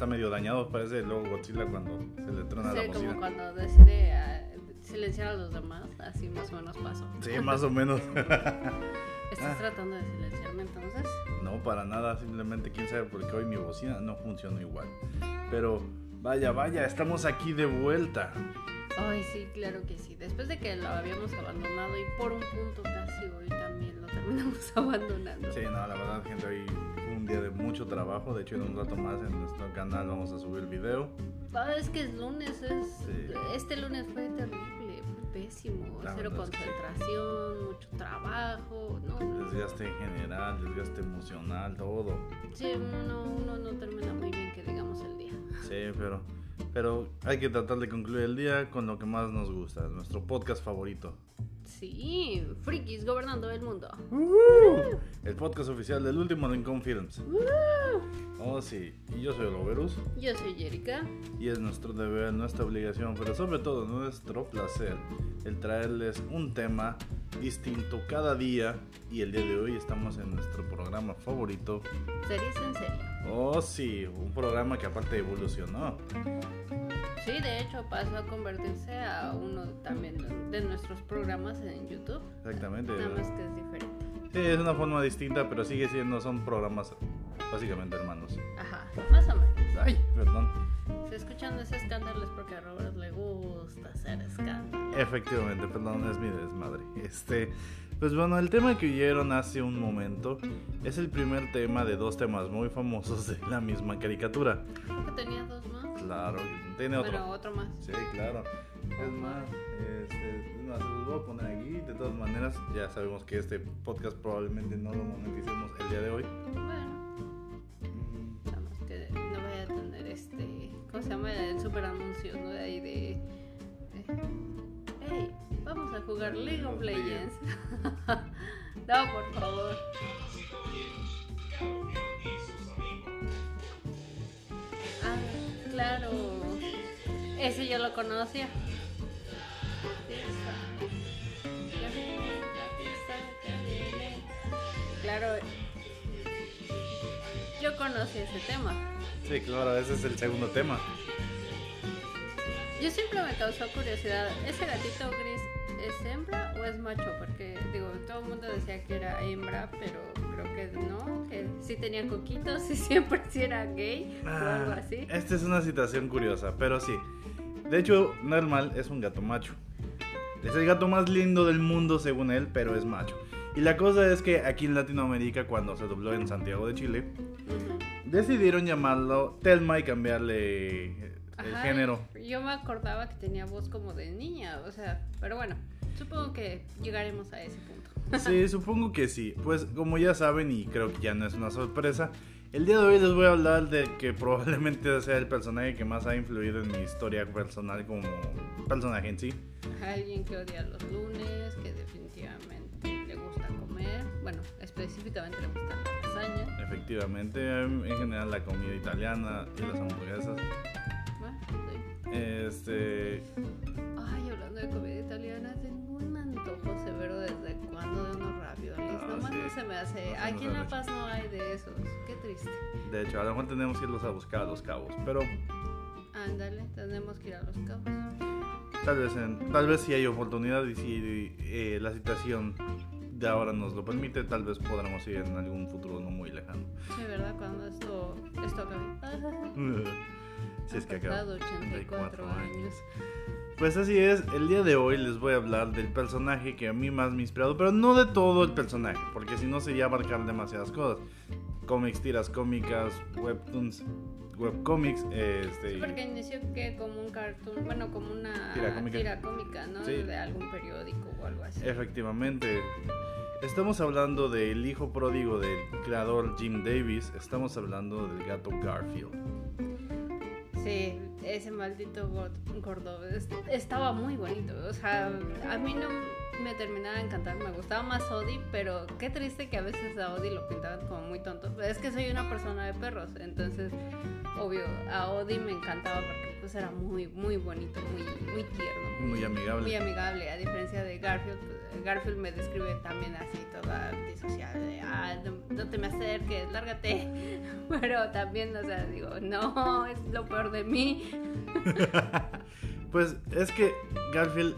está medio dañado, parece el logo Godzilla cuando se le trona la Sí, como bocina. cuando decide ah, silenciar a los demás, así más o menos pasó. Sí, más o menos. ¿Estás Ah. tratando de silenciarme entonces? No, para nada, simplemente quién sabe por qué hoy mi bocina no funcionó igual. Pero vaya, vaya, estamos aquí de vuelta. Ay, sí, claro que sí. Después de que lo habíamos abandonado y por un punto casi hoy también lo terminamos abandonando. Sí, no, la verdad, gente, hoy día de mucho trabajo. De hecho, en un rato más en nuestro canal vamos a subir el video. Ah, es que es lunes, es... Sí. este lunes fue terrible, fue pésimo. La Cero concentración, mucho trabajo, ¿no? Desgaste general, desgaste emocional, todo. Sí, uno, uno no termina muy bien que digamos el día. Sí, pero, pero hay que tratar de concluir el día con lo que más nos gusta, nuestro podcast favorito. Sí, frikis gobernando el mundo. El podcast oficial del último Rincón Films. Oh, sí. Y yo soy Loverus. Yo soy Jerica. Y es nuestro deber, nuestra obligación, pero sobre todo nuestro placer, el traerles un tema distinto cada día. Y el día de hoy estamos en nuestro programa favorito. Series en serio. Oh, sí, un programa que aparte evolucionó. Sí, de hecho pasó a convertirse a uno también de nuestros programas en YouTube. Exactamente. Nada más que es diferente. Sí, es una forma distinta, pero sigue siendo, son programas básicamente hermanos. Ajá, más o menos. Ay, perdón. Si escuchan ese escándalo es porque a Robert le gusta hacer escándalo. Efectivamente, perdón, es mi desmadre. Este, pues bueno, el tema que oyeron hace un momento es el primer tema de dos temas muy famosos de la misma caricatura. Creo que tenía dos más. Claro, tiene otro. Bueno, otro más. Sí, claro. Es más, este, es más, se los voy a poner aquí. De todas maneras, ya sabemos que este podcast probablemente no lo moneticemos el día de hoy. Bueno, nada más que no vaya a tener este. ¿Cómo se llama? El super anuncio, ¿no? De ahí de. de, Hey, vamos a jugar League of Legends. no, por favor. Ah, claro. Ese yo lo conocía. Claro. Yo conocí ese tema. Sí, claro, ese es el segundo tema. Yo siempre me causó curiosidad, ¿ese gatito gris es hembra o es macho? Porque digo, todo el mundo decía que era hembra, pero creo que no, que sí tenía coquitos y siempre sí era gay o algo Ah, así. Esta es una situación curiosa, pero sí. De hecho, normal es un gato macho. Es el gato más lindo del mundo según él, pero es macho. Y la cosa es que aquí en Latinoamérica, cuando se dobló en Santiago de Chile, Ujú. decidieron llamarlo Telma y cambiarle el Ajá, género. Yo me acordaba que tenía voz como de niña, o sea, pero bueno, supongo que llegaremos a ese punto. Sí, supongo que sí. Pues como ya saben, y creo que ya no es una sorpresa, el día de hoy les voy a hablar de que probablemente sea el personaje que más ha influido en mi historia personal como personaje en sí. Alguien que odia los lunes, que definitivamente le gusta comer, bueno, específicamente le gusta la lasaña. Efectivamente, en en general la comida italiana y las hamburguesas. Este, Ay, hablando de comida italiana, tengo un antojo severo desde cuando de unos raviolis. Ah, Nomás sí. no se me hace. No, Aquí no en La Paz no hay de esos. Qué triste. de hecho, a lo mejor tenemos que irlos a buscar a los cabos, pero Ándale, tenemos que ir a los cabos. tal vez, en- tal vez si hay oportunidad y si eh, la situación de ahora nos lo permite, tal vez podremos ir en algún futuro no muy lejano. Sí, ¿verdad? Cuando esto, esto acabe. si es que Han acaba. pasado 84 años. Pues así es, el día de hoy les voy a hablar del personaje que a mí más me ha inspirado, pero no de todo el personaje, porque si no sería abarcar demasiadas cosas. Cómics, tiras cómicas, webtoons, webcomics, este... Sí, porque inició que como un cartoon, bueno, como una Tira cómica. tira cómica, ¿no? Sí. De algún periódico o algo así. Efectivamente. Estamos hablando del hijo pródigo del creador Jim Davis, estamos hablando del gato Garfield. Sí, ese maldito gor- gordo es- estaba muy bonito. O sea, a mí no me terminaba de encantar. Me gustaba más Odie, pero qué triste que a veces a Odie lo pintaban como muy tonto. Es que soy una persona de perros, entonces, obvio, a Odie me encantaba porque pues era muy, muy bonito, muy, muy tierno. Muy amigable. Muy amigable, a diferencia de Garfield. pues, Garfield me describe también así, toda antisocial, de, ah, no, te me acerques, lárgate. Pero también, o sea, digo, no, es lo peor de mí. Pues es que Garfield.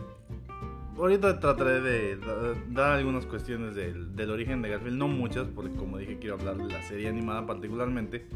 Ahorita trataré de da- dar algunas cuestiones del, del origen de Garfield, no muchas, porque como dije quiero hablar de la serie animada particularmente,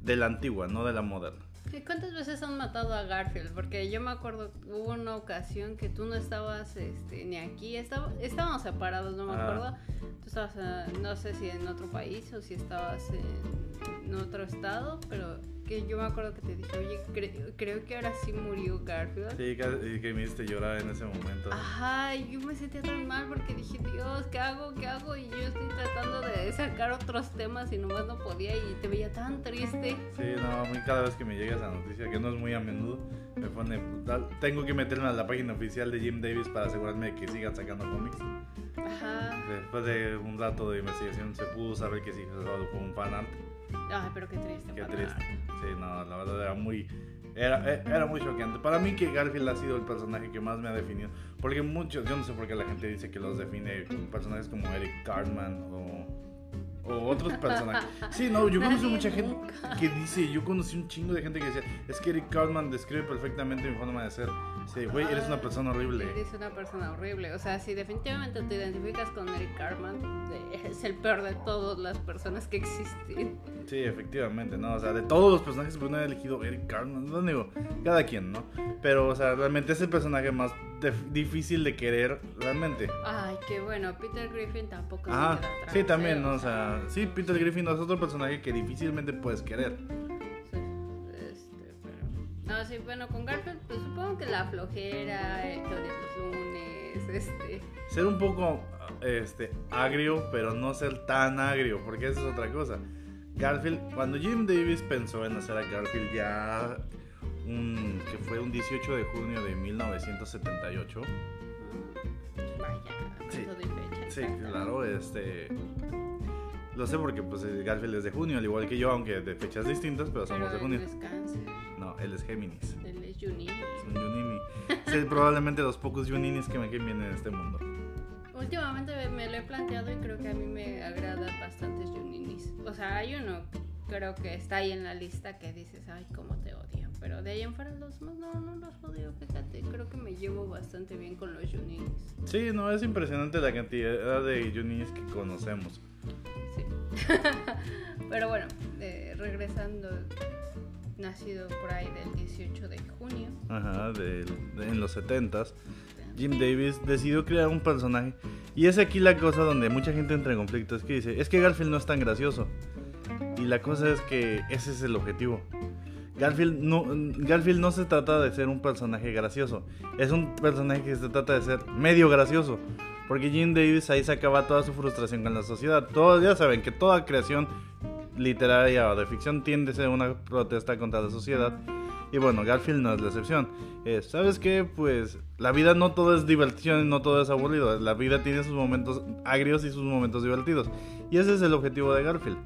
de la antigua, no de la moderna. ¿Y ¿Cuántas veces han matado a Garfield? Porque yo me acuerdo, hubo una ocasión que tú no estabas este, ni aquí, estaba, estábamos separados, no me Ah. acuerdo. Tú estabas, no sé si en otro país o si estabas en, en otro estado, pero que yo me acuerdo que te dije, oye, cre- creo que ahora sí murió Garfield. Sí, que, que me hiciste llorar en ese momento. Ajá, y yo me sentía tan mal porque dije, Dios, ¿qué hago? ¿Qué hago? Y yo estoy tratando de sacar otros temas y nomás no podía y te veía tan triste. Sí, no, a mí cada vez que me llega esa noticia, que no es muy a menudo, me pone. Tengo que meterme a la página oficial de Jim Davis para asegurarme de que sigan sacando cómics. Ajá. Después de un rato de investigación, se pudo saber que sí, fue un fan art. Ay, pero qué triste. Qué triste. Sí, no, la verdad era muy. Era, e- era muy choqueante. Para mí que Garfield ha sido el personaje que más me ha definido. Porque muchos, yo no sé por qué la gente dice que los define con personajes como Eric Cartman o, o otros personajes. Sí, no, yo conocí mucha gente que dice, yo conocí un chingo de gente que decía, es que Eric Cartman describe perfectamente mi forma de ser. Sí, güey, eres una persona horrible. Eres una persona horrible. O sea, si definitivamente te identificas con Eric Cartman, de- es el peor de todas las personas que existen. Sí, efectivamente, ¿no? O sea, de todos los personajes, pues no he elegido Eric Cartman, no digo, cada quien, ¿no? Pero, o sea, realmente es el personaje más difícil de querer, realmente. Ay, qué bueno. Peter Griffin tampoco atrás, sí, también. ¿no? O sea, sí, Peter Griffin es otro personaje que difícilmente puedes querer. No, sí, bueno, con Garfield, pues supongo que la flojera, el odias los lunes, este... Ser un poco, este, agrio, pero no ser tan agrio, porque esa es otra cosa. Garfield, cuando Jim Davis pensó en hacer a Garfield ya, un, que fue un 18 de junio de 1978, mm, Vaya, Sí. de. Sí, claro, este. Lo sé porque pues Garfield es de junio, al igual que yo, aunque de fechas distintas, pero somos Pero de junio. no es cáncer, No, él es Géminis. él es Junini. Es un Junini. Sí, probablemente los pocos Juninis que me caen bien en este mundo. Últimamente me lo he planteado y creo que a mí me agradan bastantes Juninis. O sea, hay uno, creo que está ahí en la lista que dices, ay, cómo te odio. Pero de ahí en fuera los demás, no, no los odio, fíjate. Creo que me llevo bastante bien con los Juninis. Sí, no, es impresionante la cantidad de Juninis que conocemos. Sí. Pero bueno, eh, regresando, nacido por ahí del 18 de junio. Ajá, del- de- en los 70s. Jim Davis decidió crear un personaje. Y es aquí la cosa donde mucha gente entra en conflicto. Es que dice, es que Garfield no es tan gracioso. Y la cosa es que ese es el objetivo. Garfield no, Garfield no se trata de ser un personaje gracioso. Es un personaje que se trata de ser medio gracioso. Porque Jim Davis ahí sacaba toda su frustración con la sociedad. Todos ya saben que toda creación literaria o de ficción tiende a ser una protesta contra la sociedad. Y bueno, Garfield no es la excepción. Eh, ¿Sabes qué? Pues la vida no todo es diversión y no todo es aburrido. La vida tiene sus momentos agrios y sus momentos divertidos. Y ese es el objetivo de Garfield.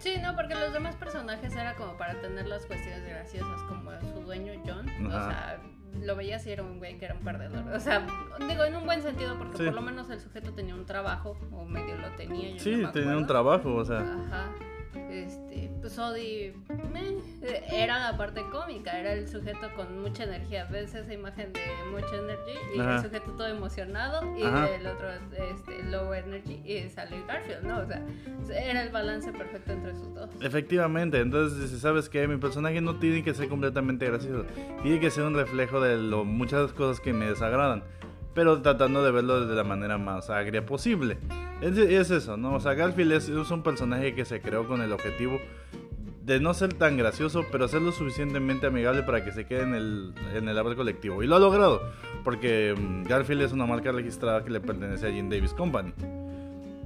Sí, no, porque los demás personajes era como para tener las cuestiones graciosas, como su dueño John. O sea, lo veías y era un güey que era un perdedor. O sea, digo, en un buen sentido, porque Sí. por lo menos el sujeto tenía un trabajo, o medio lo tenía. Yo Sí, no tenía un trabajo, o sea. Ajá. Este, pues Odie meh, era la parte cómica, era el sujeto con mucha energía. Ves esa imagen de mucha energy y Ajá. el sujeto todo emocionado y Ajá. el otro este, low energy y sale Garfield, ¿no? O sea, era el balance perfecto entre sus dos. Efectivamente, entonces dice, ¿sabes qué? Mi personaje no tiene que ser completamente gracioso. Tiene que ser un reflejo de lo, muchas cosas que me desagradan. Pero tratando de verlo de la manera más agria posible. Es, es eso, ¿no? O sea, Garfield es, es un personaje que se creó con el objetivo de no ser tan gracioso, pero ser lo suficientemente amigable para que se quede en el, en el árbol colectivo. Y lo ha logrado, porque mm, Garfield es una marca registrada que le pertenece a Jim Davis Company.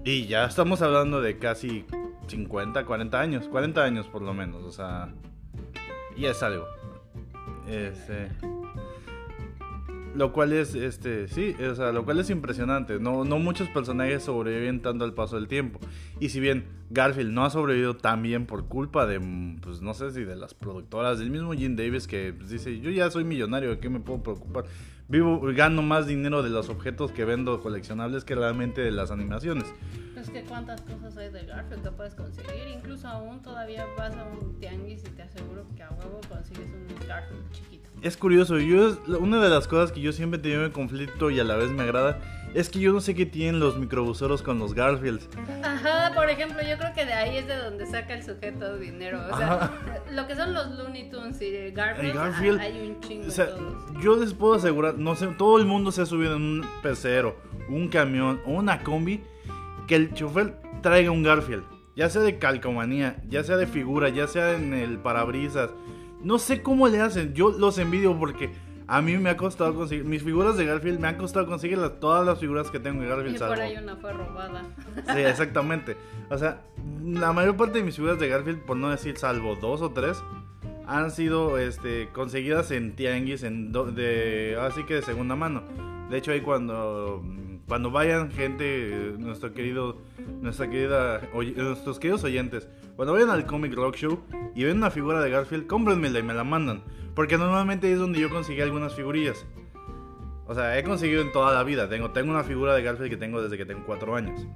Y ya estamos hablando de casi 50, 40 años, 40 años por lo menos, o sea, y es algo. Este, Lo cual es, este, sí, o sea, lo cual es impresionante. No, no muchos personajes sobreviven tanto al paso del tiempo. Y si bien Garfield no ha sobrevivido tan bien por culpa de, pues no sé si de las productoras, del mismo Jim Davis que pues, dice, yo ya soy millonario, ¿de qué me puedo preocupar? Vivo, gano más dinero de los objetos que vendo coleccionables que realmente de las animaciones. Es que cuántas cosas hay de Garfield que puedes conseguir. Incluso aún todavía vas a un tianguis y te aseguro que a huevo consigues un Garfield chiquito. Es curioso, yo una de las cosas que yo siempre he tenido en conflicto y a la vez me agrada es que yo no sé qué tienen los microbuseros con los Garfields. Ajá, por ejemplo, yo creo que de ahí es de donde saca el sujeto dinero. O sea, lo que son los Looney Tunes y Garfield, hay un chingo. O sea, yo les puedo asegurar, no sé, todo el mundo se ha subido en un pecero, un camión o una combi, que el chofer traiga un Garfield. Ya sea de calcomanía, ya sea de figura, ya sea en el parabrisas. No sé cómo le hacen. Yo los envidio porque a mí me ha costado conseguir. Mis figuras de Garfield me han costado conseguir todas las figuras que tengo de Garfield. Y por ahí una fue robada. Sí, exactamente. O sea, la mayor parte de mis figuras de Garfield, por no decir salvo dos o tres, han sido este, conseguidas en tianguis, en de, así que de segunda mano. De hecho, ahí cuando, cuando vayan gente, nuestro querido, nuestra querida, nuestros queridos oyentes, cuando vayan al Comic Rock Show y ven una figura de Garfield, cómprenmela y me la mandan. Porque normalmente es donde yo conseguí algunas figurillas. O sea, he conseguido en toda la vida. Tengo, tengo una figura de Garfield que tengo desde que tengo 4 años.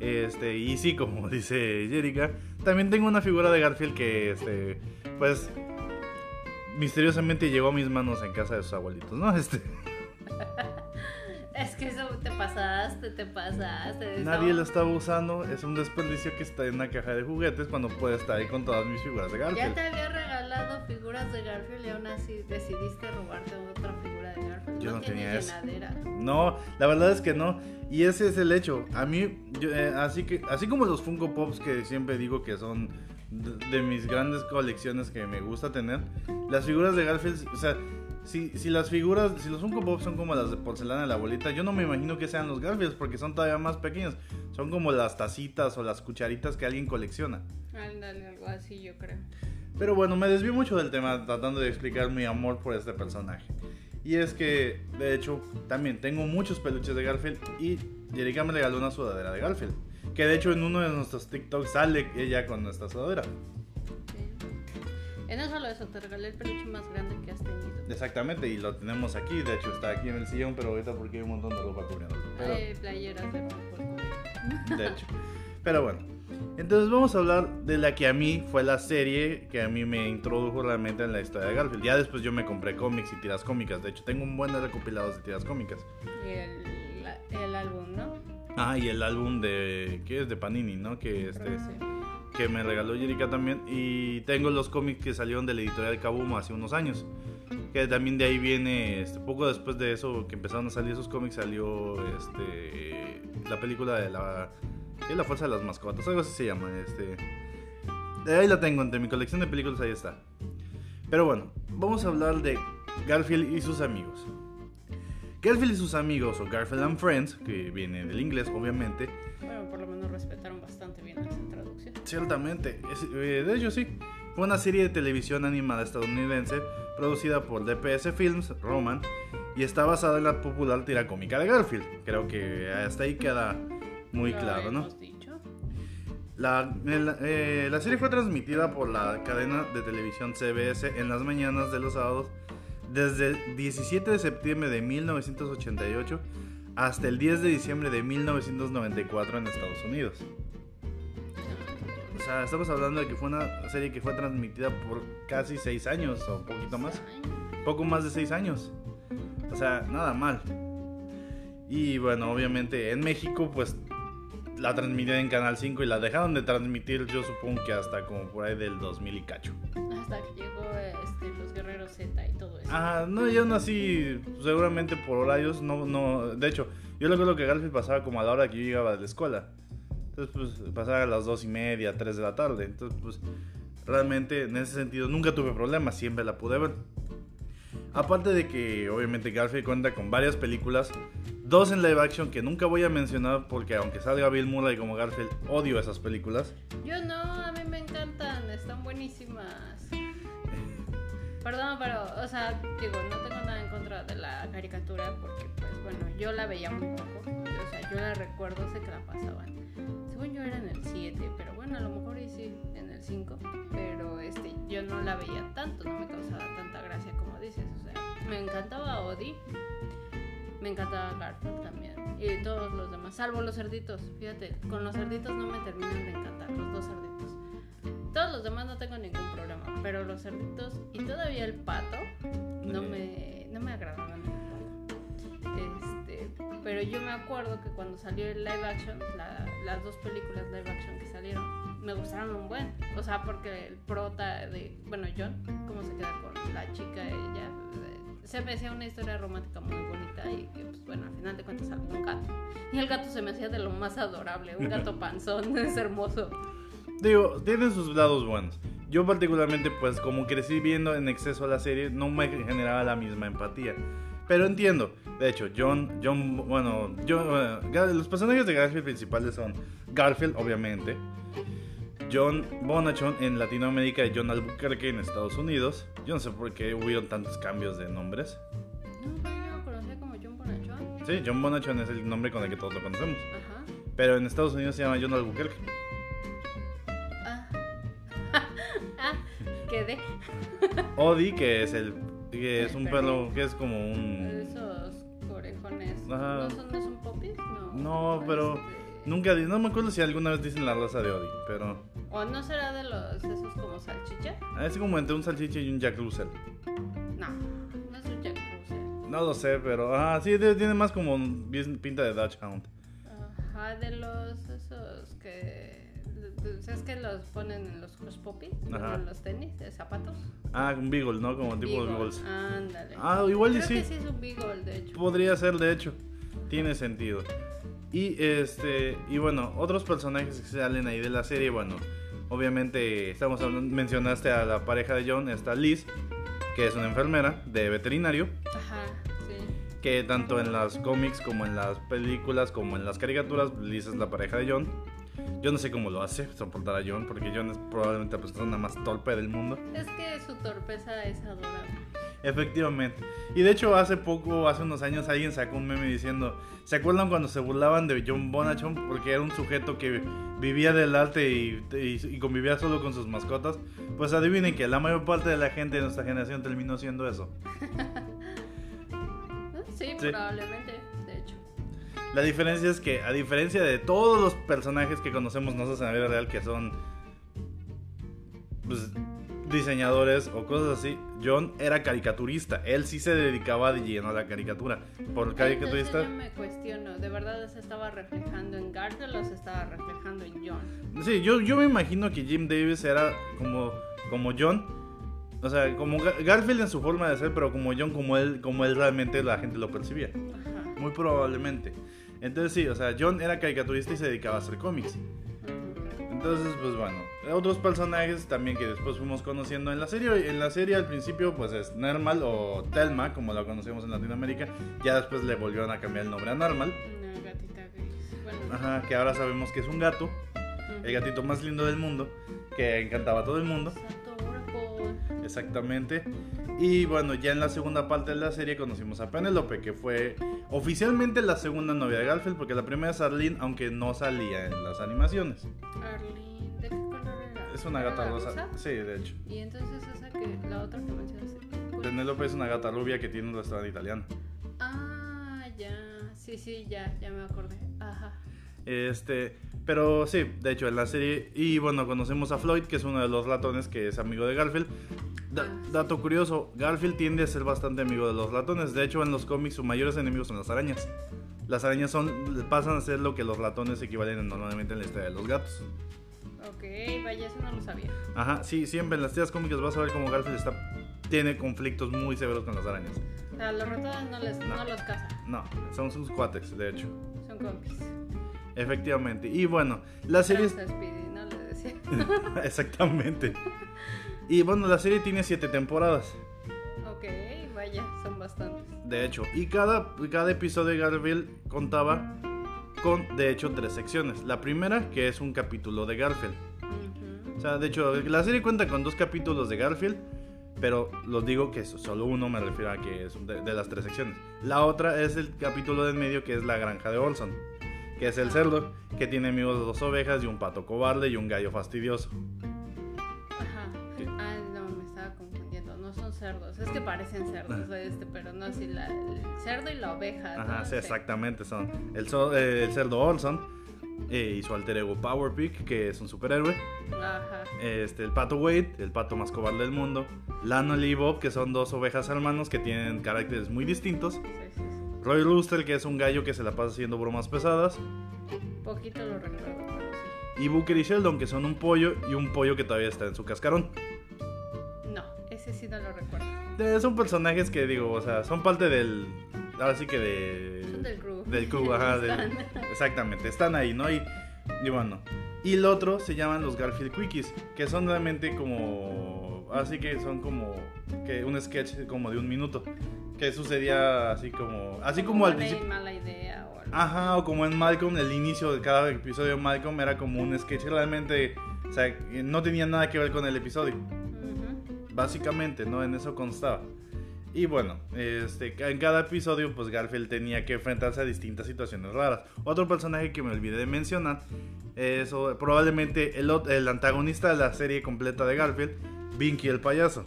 Este, y sí, como dice Jerica, también tengo una figura de Garfield que, este, pues, misteriosamente llegó a mis manos en casa de sus abuelitos, ¿no? Este. Es que eso te pasaste, te pasaste. Nadie lo estaba usando. Es un desperdicio que está en una caja de juguetes cuando puede estar ahí con todas mis figuras de Garfield. Ya te había regalado figuras de Garfield y aún así decidiste robarte otra figura de Garfield. Yo no, tenía eso. No, la verdad es que no. Y ese es el hecho. A mí, eh, así que, así como los Funko Pops que siempre digo que son de mis grandes colecciones que me gusta tener, las figuras de Garfield, o sea si, si las figuras, si los Funko Pop son como las de porcelana de la abuelita, yo no me imagino que sean los Garfields porque son todavía más pequeños. Son como las tacitas o las cucharitas que alguien colecciona. Ándale, algo así yo creo. Pero bueno, me desvío mucho del tema tratando de explicar mi amor por este personaje. Y es que, de hecho, también tengo muchos peluches de Garfield y Jerica me regaló una sudadera de Garfield. Que de hecho en uno de nuestros TikToks sale ella con nuestra sudadera. Y no solo eso, te regalé el peluche más grande que has tenido. Exactamente, y lo tenemos aquí. De hecho, está aquí en el sillón, pero ahorita porque hay un montón de ropa cubriendo. Pero... Hay playeras de. De hecho. Pero bueno. Entonces vamos a hablar de la que a mí fue la serie que a mí me introdujo realmente en la historia de Garfield. Ya después yo me compré cómics y tiras cómicas. De hecho, tengo un buen de recopilados de tiras cómicas. Y el, el álbum, ¿no? Ah, y el álbum de... ¿Qué es? De Panini, ¿no? Que este que me regaló Jerica también. Y tengo los cómics que salieron de la editorial Kaboom hace unos años. Que también de ahí viene, este, poco después de eso, que empezaron a salir esos cómics, salió este, la película de la, ¿qué? la Fuerza de las Mascotas, algo así se llama. Este, de ahí la tengo, entre mi colección de películas ahí está. Pero bueno, vamos a hablar de Garfield y sus amigos. Garfield y sus amigos, o Garfield and Friends, que viene del inglés, obviamente. Bueno, por lo menos respetaron Ciertamente, eh, de hecho sí. Fue una serie de televisión animada estadounidense producida por DPS Films, Roman, y está basada en la popular tira cómica de Garfield. Creo que hasta ahí queda muy claro, ¿no? La, eh, la, serie fue transmitida por la cadena de televisión CBS en las mañanas de los sábados desde el 17 de septiembre de 1988 hasta el 10 de diciembre de 1994 en Estados Unidos. Sea, estamos hablando de que fue una serie que fue transmitida por casi 6 años o un poquito más. Poco más de 6 años. O sea, nada mal. Y bueno, obviamente en México pues la transmitían en Canal 5 y la dejaron de transmitir yo supongo que hasta como por ahí del 2000 y cacho. Hasta que llegó este, los Guerreros Z y todo eso. Ah, no, yo nací seguramente por horarios, no, no, de hecho, yo recuerdo que Garfield pasaba como a la hora que yo llegaba de la escuela. Entonces, pues pasaba a las dos y media, 3 de la tarde. Entonces, pues realmente en ese sentido nunca tuve problemas, siempre la pude ver. Aparte de que obviamente Garfield cuenta con varias películas, dos en live action que nunca voy a mencionar porque aunque salga Bill Murray como Garfield, odio esas películas. Yo no, a mí me encantan, están buenísimas. Perdón, pero, o sea, digo, no tengo nada en contra de la caricatura porque, pues, bueno, yo la veía muy poco. O sea, yo la recuerdo, sé que la pasaban. Según yo era en el 7, pero bueno, a lo mejor y sí, en el 5. Pero, este, yo no la veía tanto, no me causaba tanta gracia como dices. O sea, me encantaba Odie, me encantaba Garfield también. Y todos los demás, salvo los cerditos. Fíjate, con los cerditos no me terminan de encantar, los dos cerditos. Todos los demás no tengo ningún problema, pero los cerditos y todavía el pato no me, no me agradaban Este, pero yo me acuerdo que cuando salió el live action, la- las dos películas live action que salieron, me gustaron un buen. O sea, porque el prota de, bueno, John, cómo se queda con la chica, ella, eh, se me hacía una historia romántica muy bonita y que, pues bueno, al final de cuentas salió un gato. Y el gato se me hacía de lo más adorable, un gato panzón, es hermoso. Digo, tiene sus lados buenos. Yo particularmente, pues como crecí viendo en exceso la serie, no me generaba la misma empatía. Pero entiendo. De hecho, John, John, bueno, John, bueno, Gar- los personajes de Garfield principales son Garfield, obviamente. John Bonachon en Latinoamérica y John Albuquerque en Estados Unidos. Yo no sé por qué hubieron tantos cambios de nombres. No, pero yo lo conocía como John Bonachón. Sí, John Bonachon es el nombre con el que todos lo conocemos. Ajá. Pero en Estados Unidos se llama John Albuquerque. ah, quedé. Odie, que es el que es un perro. que es como un Esos orejones. Ajá. ¿No son, no son popis? No. No, pero nunca no me acuerdo si alguna vez dicen la raza de Odie, pero ¿O no será de los esos como salchicha? es como entre un salchicha y un Jack Russell. No, no es un Jack Russell. No lo sé, pero ah, sí tiene más como pinta de Dutch Hound. Ajá, de los esos que. ¿Sabes que los ponen en los hush? Ajá. En los tenis, de zapatos. Ah, un Beagle, ¿no? Como tipo de Beagle. Beagles. Ándale. Ah, igual y Creo sí. que sí es un Beagle, de hecho. Podría ser, de hecho. Tiene sentido. Y este y bueno, otros personajes que salen ahí de la serie, bueno, obviamente estamos hablando, mencionaste a la pareja de John, está Liz, que es una enfermera de veterinario. Ajá, sí. que tanto en las cómics como en las películas como en las caricaturas Liz es la pareja de John. Yo no sé cómo lo hace soportar a John porque John es probablemente la persona más torpe del mundo. Es que su torpeza es adorable. Efectivamente. Y de hecho hace poco, hace unos años alguien sacó un meme diciendo, ¿se acuerdan cuando se burlaban de John Bonachon porque era un sujeto que vivía del arte y, y- y convivía solo con sus mascotas? Pues adivinen que la mayor parte de la gente de nuestra generación terminó siendo eso. Sí, Sí. probablemente. La diferencia es que, a diferencia de todos los personajes que conocemos nosotros en la vida real, que son pues, diseñadores o cosas así, John era caricaturista. Él sí se dedicaba de lleno a la caricatura. Por caricaturista. Entonces yo me cuestiono, ¿de verdad se estaba reflejando en Garfield o se estaba reflejando en John? Sí, yo, yo me imagino que Jim Davis era como, como John. O sea, como Ga- Garfield en su forma de ser, pero como John, como él, como él realmente la gente lo percibía. Ajá. Muy probablemente. Entonces sí, o sea, John era caricaturista y se dedicaba a hacer cómics. Entonces, pues bueno, otros personajes también que después fuimos conociendo en la serie. En la serie al principio, pues es Nermal o Telma, como la conocemos en Latinoamérica. Ya después le volvieron a cambiar el nombre a Normal. Una gatita gris. Bueno, Ajá, que ahora sabemos que es un gato, el gatito más lindo del mundo, que encantaba a todo el mundo. Exactamente. Y bueno, ya en la segunda parte de la serie conocimos a Penélope, que fue oficialmente la segunda novia de Garfield, porque la primera es Arlene, aunque no salía en las animaciones. Arlene, ¿de qué color era? Es una ¿Era gata la rosa. Sí, de hecho. Y entonces esa que, la otra que mencionaste. Penélope es una gata rubia que tiene un restaurante italiano. Ah, ya. Sí, sí, ya, ya me acordé. Ajá. Este, pero sí, de hecho en la serie y bueno, conocemos a Floyd, que es uno de los ratones que es amigo de Garfield. Da- dato curioso, Garfield tiende a ser bastante amigo de los ratones. De hecho, en los cómics sus mayores enemigos son las arañas. Las arañas son pasan a ser lo que los ratones equivalen normalmente en la historia de los gatos. Ok, vaya, eso no lo sabía. Ajá, sí, siempre en las tiras cómicas vas a ver cómo Garfield está tiene conflictos muy severos con las arañas. O sea, los ratones no, les, no. No. los cazan, No, son sus cuates, de hecho. son compis. Efectivamente. Y bueno, la serie no le decía. Exactamente. Y bueno, la serie tiene siete temporadas. ok, vaya, son bastantes. De hecho, y cada, cada episodio de Garfield contaba con, de hecho, tres secciones. La primera, que es un capítulo de Garfield. Ujú. O sea, de hecho, la serie cuenta con dos capítulos de Garfield Pero los digo que solo uno me refiero a que es de, de, las tres secciones. La otra es el capítulo del medio que es la granja de Olson. Que es el cerdo que tiene amigos de dos ovejas y un pato cobarde y un gallo fastidioso. Ajá. Ah, no, me estaba confundiendo. No son cerdos. Es que parecen cerdos, este, pero no así. La, el cerdo y la oveja. ¿no? Ajá, sí, exactamente. Son el, so- eh, el cerdo Olson eh, y su alter ego Power Pig, que es un superhéroe. Ajá. Este, el pato Wade, el pato más cobarde del mundo. Lano y Bob, que son dos ovejas hermanos que tienen caracteres muy distintos. Sí, sí. Roy Rooster, que es un gallo que se la pasa haciendo bromas pesadas. Poquito lo recuerdo, pero sí. Y Booker y Sheldon, que son un pollo y un pollo que todavía está en su cascarón. No, ese sí no lo recuerdo. Eh, son personajes que digo, o sea, son parte del. Ahora sí que de. Son del crew. Del crew, ajá. del- exactamente, están ahí, ¿no? Y, y bueno. Y el otro se llaman los Garfield Quickies, que son realmente como. Así que son como. que un sketch como de un minuto. Que sucedía así como. Así como al principio. mala idea o algo. Ajá, o como en Malcolm, el inicio de cada episodio de Malcolm era como un sketch realmente. O sea, no tenía nada que ver con el episodio. Básicamente, ¿no? En eso constaba. Y bueno, este, en cada episodio, pues Garfield tenía que enfrentarse a distintas situaciones raras. Otro personaje que me olvidé de mencionar es probablemente el, el antagonista de la serie completa de Garfield, Vinky el payaso.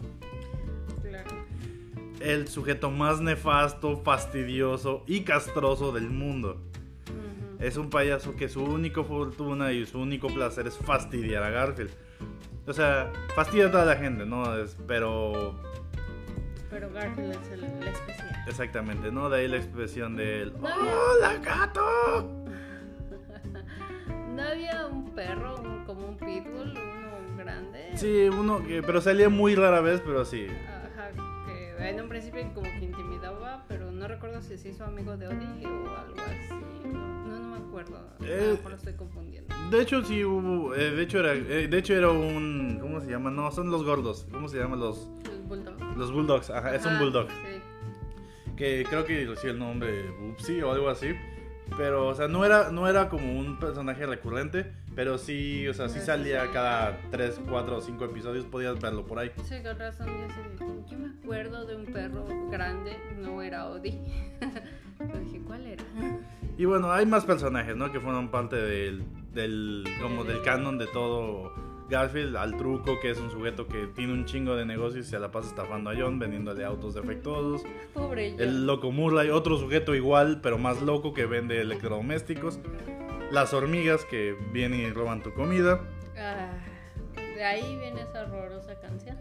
El sujeto más nefasto, fastidioso y castroso del mundo. Es un payaso que su única fortuna y su único placer es fastidiar a Garfield. O sea, fastidia a toda la gente, ¿no? Es- pero Pero Garfield es el, el especial. Exactamente, ¿no? De ahí la expresión del No ¡Hola, gato! ¿No había un perro como un pitbull, uno grande? Sí, uno que, pero salía muy rara vez, pero sí. Que en un principio como que intimidaba, pero no recuerdo si se hizo amigo de Odie o algo así. No, no, no me acuerdo. Eh, lo mejor lo estoy confundiendo. De hecho, sí hubo. eh, de hecho, era. eh, de hecho, era un. ¿Cómo se llama? No, son los gordos. ¿Cómo se llaman los. El bulldog. Los bulldogs? Ajá, es un bulldog. Sí. Que creo que recibe el nombre Bubsy o algo así. Pero, o sea, no era, no era como un personaje recurrente. Pero sí, o sea, sí salía cada 3, 4 o 5 episodios. Podías verlo por ahí. Sí, con razón, yo, sé, yo me acuerdo de un perro grande, no era Odie. Pero dije, ¿cuál era? Y bueno, hay más personajes, ¿no? Que fueron parte del, del, como del canon de todo Garfield. Al truco, que es un sujeto que tiene un chingo de negocios y se la pasa estafando a John, vendiéndole autos defectuosos. Pobre yo. El loco Murley, otro sujeto igual, pero más loco, que vende electrodomésticos. Las hormigas que vienen y roban tu comida. Ah, de ahí viene esa horrorosa canción.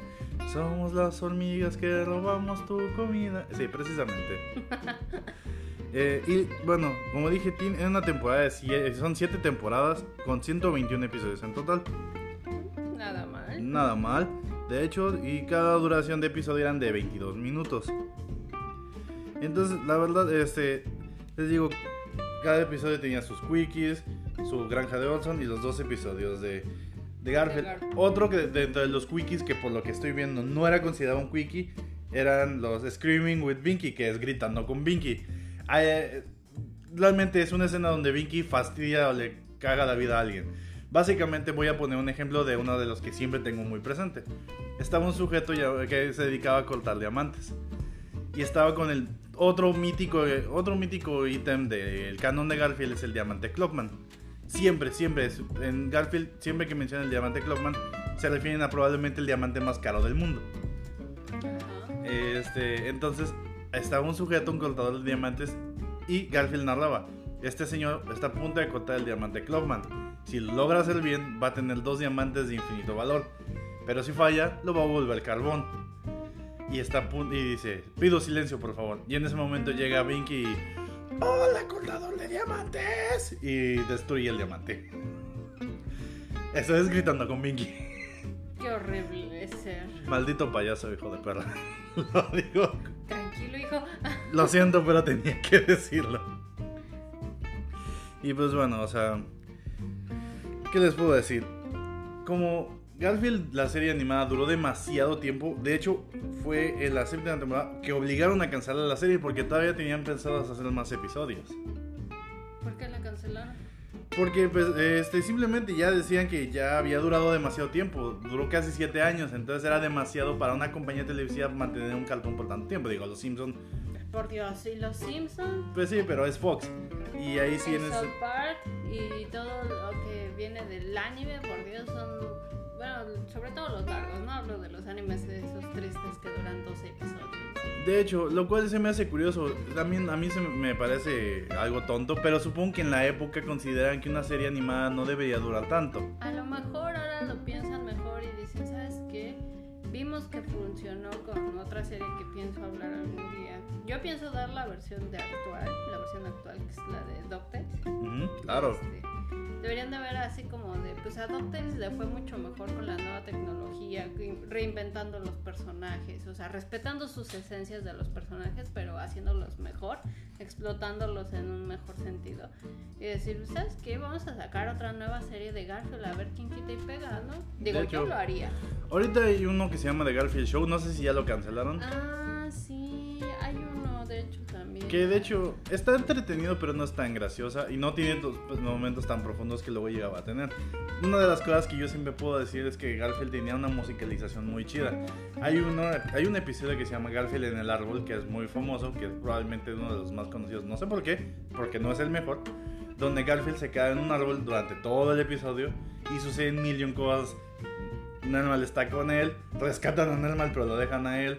Somos las hormigas que robamos tu comida. Sí, precisamente. Eh, y bueno, como dije, tiene una temporada de sie- son 7 temporadas con 121 episodios en total. Nada mal. De hecho, y cada duración de episodio eran de 22 minutos. Entonces, la verdad, este, les digo, cada episodio tenía sus quickies, su granja de Olson y los dos episodios de, de Garfield. De Garfield. Otro que dentro de los quickies, que por lo que estoy viendo no era considerado un quickie, eran los Screaming with Binky, que es gritando con Binky. Ah, eh, realmente es una escena donde Binky fastidia o le caga la vida a alguien. Básicamente voy a poner un ejemplo de uno de los que siempre tengo muy presente. Estaba un sujeto que se dedicaba a cortar diamantes. Y estaba con el otro mítico, otro mítico ítem del canon de Garfield es el diamante Clockman. Siempre, siempre, en Garfield, siempre que mencionan el diamante Clockman, se refieren a probablemente el diamante más caro del mundo. Este, entonces, estaba un sujeto, un cortador de diamantes, y Garfield narraba: Este señor está a punto de cortar el diamante Clockman. Si lo logra hacer bien, va a tener dos diamantes de infinito valor. Pero si falla, lo va a volver carbón. Y está a punto, y dice: Pido silencio, por favor. Y en ese momento llega Binky y. ¡Hola, cortador de diamantes! Y destruye el diamante. Eso es gritando con Binky. Qué horrible es ser. Maldito payaso, hijo de perra. Lo digo Tranquilo, hijo. Lo siento, pero tenía que decirlo. Y pues bueno, o sea, ¿qué les puedo decir? Como Garfield, la serie animada, duró demasiado tiempo. De hecho, fue en la séptima temporada que obligaron a cancelar la serie porque todavía tenían pensados hacer más episodios. ¿Por qué la cancelaron? Porque pues este simplemente ya decían que ya había durado demasiado tiempo, duró casi siete años, entonces era demasiado para una compañía televisiva mantener un cartón por tanto tiempo. Digo, los Simpsons, Por Dios, y los Simpsons, pues sí, pero es Fox. Y ahí sí en. South Park y todo lo que viene del anime, por Dios, son, bueno, sobre todo los largos, no hablo de los animes de esos tristes que duran 12 episodios. De hecho, lo cual se me hace curioso, también a mí se me parece algo tonto, pero supongo que en la época consideran que una serie animada no debería durar tanto. A lo mejor ahora lo piensan mejor y dicen, ¿sabes qué? Vimos que funcionó con otra serie que pienso hablar algún día. Yo pienso dar la versión de actual, la versión actual que es la de DuckTales. Ujú, claro. Este, deberían de ver así como de, pues a DuckTales le fue mucho mejor con la nueva tecnología, reinventando los personajes, o sea, respetando sus esencias de los personajes, pero haciéndolos mejor, explotándolos en un mejor sentido. Y decir, ¿sabes qué? Vamos a sacar otra nueva serie de Garfield a ver quién quita y pega, ¿no? Digo, hecho- yo lo haría. Ahorita hay uno que se llama The Garfield Show, no sé si ya lo cancelaron. Ah, sí, hay uno, de hecho, también. Que de hecho está entretenido, pero no es tan graciosa y no tiene los pues, momentos tan profundos que luego llegaba a tener. Una de las cosas que yo siempre puedo decir es que Garfield tenía una musicalización muy chida. Hay, uno, hay un episodio que se llama Garfield en el árbol, que es muy famoso, que es probablemente uno de los más conocidos, no sé por qué, porque no es el mejor, donde Garfield se queda en un árbol durante todo el episodio y suceden mil y un. Normal está con él, rescatan a Normal pero lo dejan a él.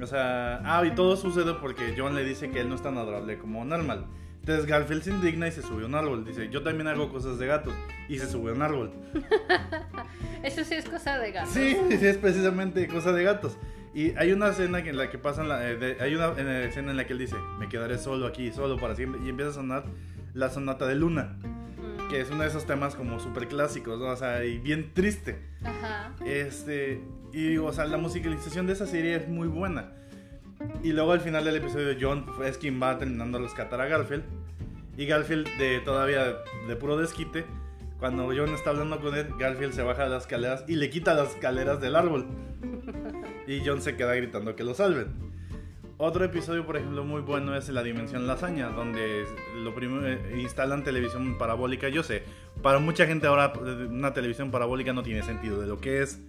O sea, ah, y todo sucede porque John le dice que él no es tan adorable como Normal. Entonces Garfield se indigna y se sube a un árbol. Dice, yo también hago cosas de gatos. Y se sube a un árbol. Eso sí es cosa de gatos. Sí, sí, es precisamente cosa de gatos. Y hay una escena en la que pasan, la, eh, de- hay una en la escena en la que él dice, me quedaré solo aquí, solo para siempre. Y empieza a sonar la sonata de Luna, que es uno de esos temas como súper clásicos, ¿no? O sea, y bien triste. Ajá. Este, y digo, o sea, la musicalización de esa serie es muy buena. Y luego al final del episodio, John es quien va terminando a rescatar a Garfield. Y Garfield, de, todavía de puro desquite, cuando John está hablando con él, Garfield se baja de las escaleras y le quita las escaleras del árbol. Y John se queda gritando que lo salven. Otro episodio, por ejemplo, muy bueno es La Dimensión Lasaña, donde lo primero eh, instalan televisión parabólica. Yo sé, para mucha gente ahora eh, una televisión parabólica no tiene sentido de lo que es,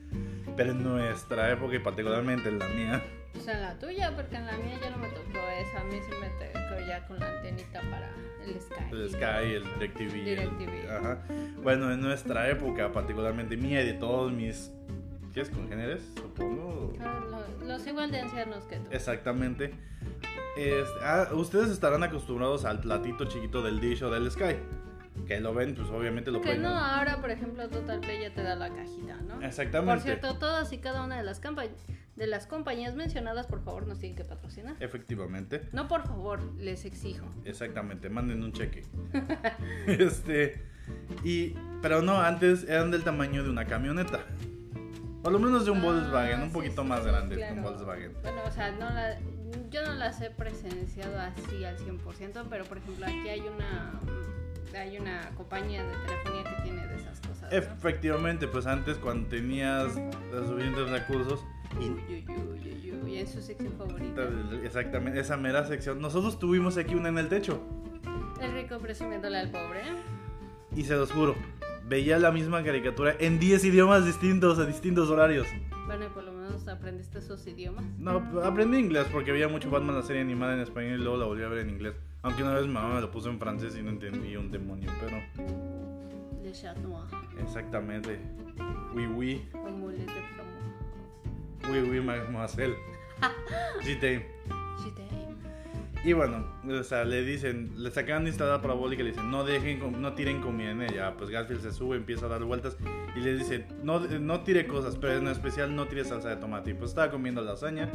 pero en nuestra época y particularmente en la mía, Pues en la tuya, porque en la mía ya no me tocó esa. A mí sí me tocó ya con la antenita para el Sky. el Sky, el DirecTV. el- DirecTV. ajá. Bueno, en nuestra época, particularmente mía y de todos mis... ¿Qué es? ¿Congéneres? Supongo. Ah, lo- los igual de ancianos que tú. Exactamente. Este, ah, ustedes estarán acostumbrados al platito chiquito del Dish o del Sky. Que lo ven, pues obviamente lo Que pueden. no, ahora por ejemplo Total Play ya te da la cajita, ¿no? Exactamente. Por cierto, todas y cada una de las, campa- de las compañías mencionadas, por favor, nos tienen que patrocinar. Efectivamente. No, por favor, les exijo. Exactamente, manden un cheque. este. Y. Pero no, antes eran del tamaño de una camioneta. Por lo menos de un Ah, Volkswagen, un poquito sí, más grande que un. Volkswagen. Bueno, o sea, no la, yo no las he presenciado así al 100%, pero por ejemplo aquí hay una hay una compañía de telefonía que tiene de esas cosas. ¿no? Efectivamente, pues antes cuando tenías los suficientes recursos. Uy, uy, uy, uy, uy, en su sección favorita. Exactamente, esa mera sección. Nosotros tuvimos aquí una en el techo. El rico presumiéndole al pobre. Y se los juro, veía la misma caricatura en 10 idiomas distintos, a distintos horarios. Bueno, y por lo menos aprendiste esos idiomas. No, aprendí inglés porque veía mucho Batman la serie animada en español y luego la volví a ver en inglés. Aunque una vez mi mamá me lo puso en francés y no entendí un demonio, pero Le Chat Noir. exactamente. Oui, oui, Omelette de framboise. oui, oui, mademoiselle. J'étais. Je t'aime. Y bueno, o sea, le dicen, le sacan de instalar parabólica y le dicen, no dejen, no tiren comida en ella. Pues Garfield se sube, empieza a dar vueltas y le dice, no, no tire cosas, pero en especial no tire salsa de tomate. Y pues estaba comiendo lasaña,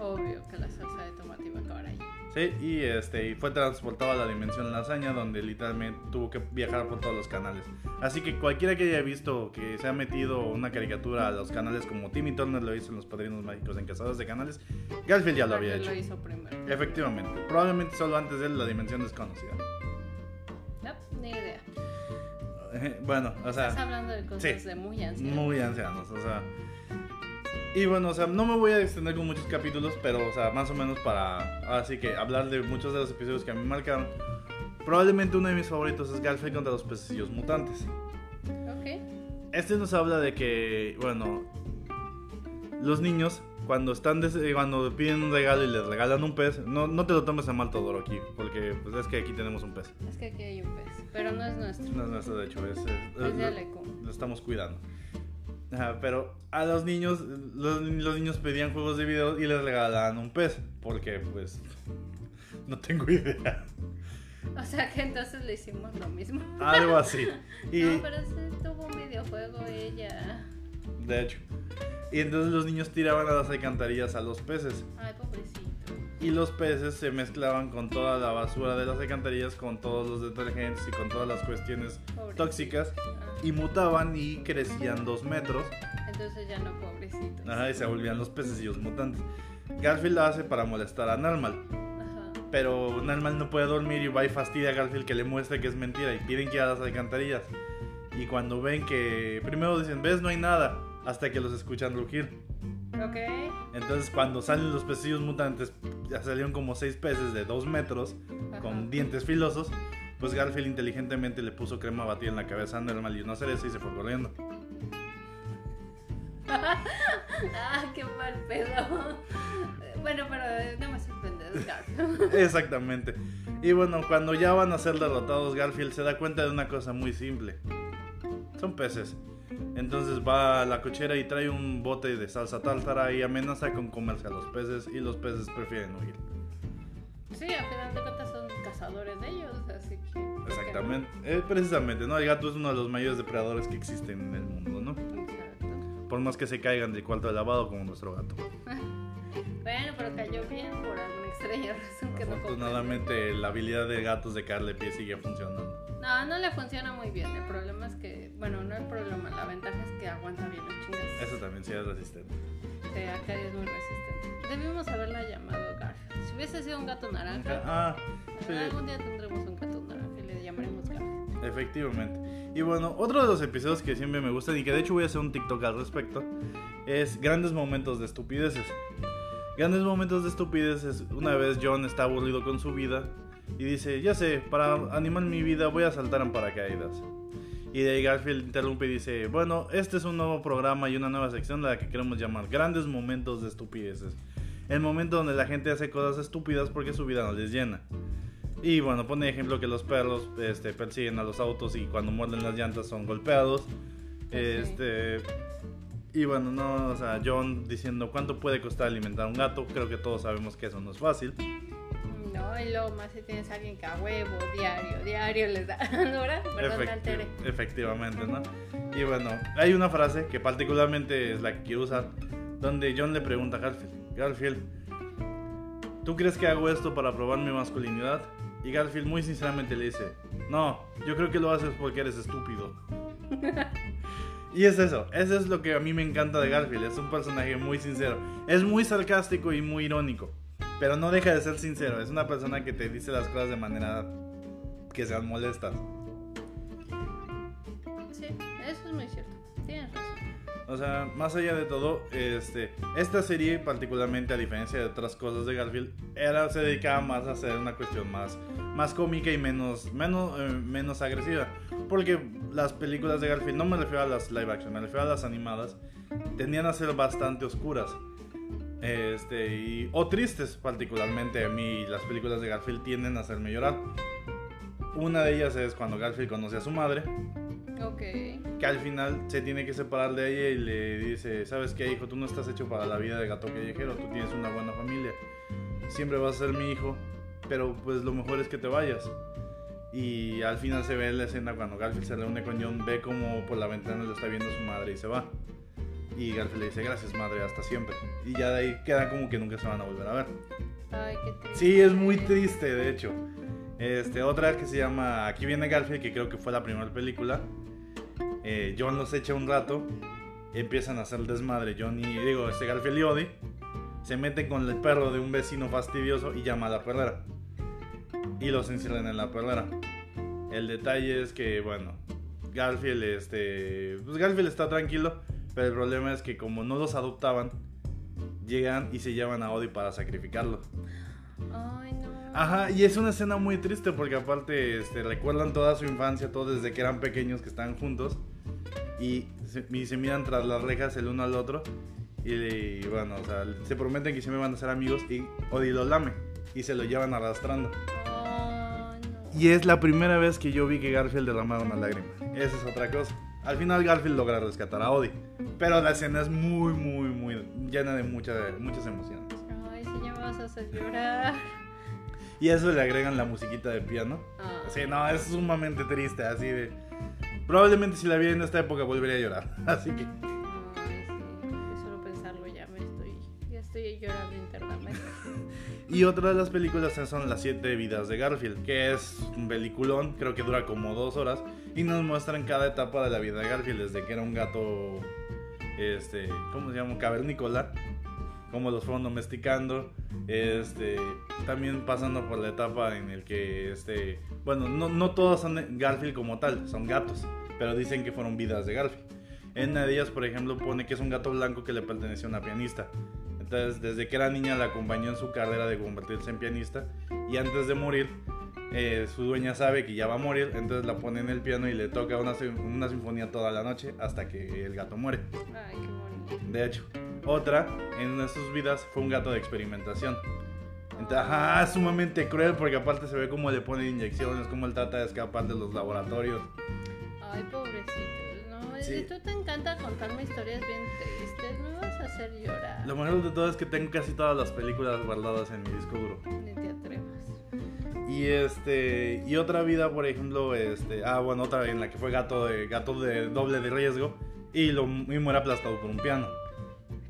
Obvio que la salsa sí, y este, y fue transportado a la dimensión lasaña, donde literalmente tuvo que viajar por todos los canales. Así que cualquiera que haya visto que se ha metido una caricatura a los canales como Timmy Turner lo hizo en Los Padrinos Mágicos en Cazados de Canales, Garfield ya lo había hecho. Lo hizo primero. Efectivamente, probablemente solo antes de él la dimensión desconocida. No, ni idea. Bueno, o sea... Estás hablando de cosas sí. de muy ancianos. Muy ancianos, o sea. Y bueno, o sea, no me voy a extender con muchos capítulos, pero, o sea, más o menos para. Así que hablar de muchos de los episodios que a mí me marcaron. Probablemente uno de mis favoritos es Garfield contra los pececillos mutantes. Ok. Este nos habla de que, bueno, los niños cuando están des- eh, cuando piden un regalo y les regalan un pez, no, no te lo tomes a mal todo aquí, porque pues es que aquí tenemos un pez. Es que aquí hay un pez, pero no es nuestro. No es nuestro, de hecho, es, es- Es de lo- lo estamos cuidando. Ajá, pero a los niños, los, los niños pedían juegos de video y les regalaban un pez, porque pues no tengo idea. O sea que entonces le hicimos lo mismo. Algo así. Y No, pero sí tuvo un videojuego ella. de hecho, y entonces los niños tiraban a las alcantarillas a los peces. Ay, pobrecito. Y los peces se mezclaban con toda la basura de las alcantarillas, con todos los detergentes y con todas las cuestiones Pobrecito. tóxicas. Ah, Y mutaban y crecían dos metros. entonces ya no pobrecito. Ajá, y se volvían los pececillos mutantes. Garfield lo hace para molestar a Narmal. Ajá. Pero Narmal no puede dormir y va y fastidia a Garfield que le muestre que es mentira. Y piden que ir a las alcantarillas. Y cuando ven que. Primero dicen, ves, no hay nada. Hasta que los escuchan rugir. Ok. Entonces, cuando salen los pececillos mutantes, ya salieron como seis peces de dos metros. Ajá. con dientes filosos, pues Garfield inteligentemente le puso crema batida en la cabeza a Nermal y una cereza y se fue corriendo. ah, qué mal pedo. Bueno, pero no me sorprende, es Garfield. Exactamente. Y bueno, cuando ya van a ser derrotados, Garfield se da cuenta de una cosa muy simple. Son peces. Entonces va a la cochera y trae un bote de salsa tártara y amenaza con comerse a los peces y los peces prefieren huir. Sí, al final de cuentas son cazadores de ellos, así que. Exactamente. Eh, precisamente, ¿no? El gato es uno de los mayores depredadores que existen en el mundo, ¿no? Exacto. Por más que se caigan del cuarto de lavado como nuestro gato. Bueno, pero cayó bien por alguna extraña razón que no. Afortunadamente la habilidad de gatos de caerle pie sigue funcionando. No, no le funciona muy bien. El problema es que, bueno, no el problema, la ventaja es que aguanta bien los chingas. Eso también sí es resistente. Sí, acá es muy resistente. Debimos haberla llamado Garfield. Si hubiese sido un gato naranja, Ah, sí, algún día tendremos un gato naranja y le llamaremos Garfield. efectivamente. Y bueno, otro de los episodios que siempre me gustan y que de hecho voy a hacer un TikTok al respecto es grandes momentos de estupideces. Grandes momentos de estupideces. Una vez John está aburrido con su vida y dice, ya sé, para animar mi vida voy a saltar en paracaídas. Y de ahí Garfield interrumpe y dice, bueno, este es un nuevo programa y una nueva sección de la que queremos llamar grandes momentos de estupideces. El momento donde la gente hace cosas estúpidas porque su vida no les llena. Y bueno, pone ejemplo que los perros este, persiguen a los autos y cuando muerden las llantas son golpeados. Este. Y bueno, no, o sea, John diciendo cuánto puede costar alimentar a un gato. Creo que todos sabemos que eso no es fácil. No, y luego más si tienes a alguien que a huevo, diario, diario les da. Perdón, me Efecti- alteré. efectivamente, ¿no? Y bueno, hay una frase que particularmente es la que quiero usar, donde John le pregunta a Garfield, Garfield, ¿tú crees que hago esto para probar mi masculinidad? Y Garfield muy sinceramente le dice, no, yo creo que lo haces porque eres estúpido. y es eso, eso es lo que a mí me encanta de Garfield, es un personaje muy sincero, es muy sarcástico y muy irónico, pero no deja de ser sincero, es una persona que te dice las cosas de manera que sean molestas. Sí, eso es muy cierto. Tienes razón. O sea, más allá de todo, este, esta serie particularmente a diferencia de otras cosas de Garfield, era, se dedicaba más a hacer una cuestión más, más cómica y menos, menos, eh, menos agresiva. Porque las películas de Garfield, no me refiero a las live action, me refiero a las animadas, tendían a ser bastante oscuras. Este, y, o tristes particularmente a mí, las películas de Garfield tienden a hacerme llorar. Una de ellas es cuando Garfield conoce a su madre, Ok. que al final se tiene que separar de ella y le dice, ¿sabes qué, hijo? Tú no estás hecho para la vida de gato callejero, tú tienes una buena familia, siempre vas a ser mi hijo, pero pues lo mejor es que te vayas. Y al final se ve la escena cuando Garfield se reúne con John, ve como por la ventana lo está viendo su madre y se va. Y Garfield le dice, gracias madre, hasta siempre. Y ya de ahí queda como que nunca se van a volver a ver. Ay, qué triste. Sí, es muy triste, de hecho. Este, otra que se llama Aquí viene Garfield, que creo que fue la primera película. Eh, John los echa un rato. Empiezan a hacer desmadre. John y, digo, este Garfield y Odie se meten con el perro de un vecino fastidioso y llama a la perrera. Y los encierran en la perrera. El detalle es que, bueno, Garfield, este. Pues Garfield está tranquilo. Pero el problema es que, como no los adoptaban, llegan y se llevan a Odie para sacrificarlo. Ay, no. Ajá, y es una escena muy triste porque aparte este, recuerdan toda su infancia, todo desde que eran pequeños que estaban juntos y se, y se miran tras las rejas el uno al otro y, bueno, o sea, se prometen que siempre van a ser amigos y Odie lo lame y se lo llevan arrastrando. Oh, no. Y es la primera vez que yo vi que Garfield derramaba una lágrima. Esa es otra cosa. Al final Garfield logra rescatar a Odie, pero la escena es muy, muy, muy llena de muchas muchas emociones. Ay, sí, ya me vas a hacer llorar. Y a eso le agregan la musiquita de piano. Ah. Sí, no, es sumamente triste, así de... Probablemente si la viera en esta época volvería a llorar. Así que... Y otra de las películas son Las siete vidas de Garfield, que es un peliculón, creo que dura como dos horas, y nos muestran cada etapa de la vida de Garfield, desde que era un gato, este, ¿cómo se llama? Cavernícola, cómo los fueron domesticando, este, también pasando por la etapa en el que, este, bueno, no, no todos son Garfield como tal, son gatos, pero dicen que fueron vidas de Garfield. En una de ellas, por ejemplo, pone que es un gato blanco que le pertenece a una pianista. Entonces, desde que era niña la acompañó en su carrera de convertirse en pianista. Y antes de morir, eh, su dueña sabe que ya va a morir, entonces la pone en el piano y le toca una, una sinfonía toda la noche hasta que el gato muere. Ay, qué bonito. De hecho, otra en una de sus vidas fue un gato de experimentación. Entonces, ajá, sumamente cruel porque aparte se ve cómo le ponen inyecciones, cómo él trata de escapar de los laboratorios. Ay, pobrecito. No, Sí. tú te encanta contarme historias bien tristes. Me vas a hacer llorar. Lo mejor de todo es que tengo casi todas las películas guardadas en mi disco duro. Ni te atrevas. Y este y otra vida, por ejemplo, este, ah, bueno, otra en la que fue gato de gato de doble de riesgo y lo y muere aplastado por un piano.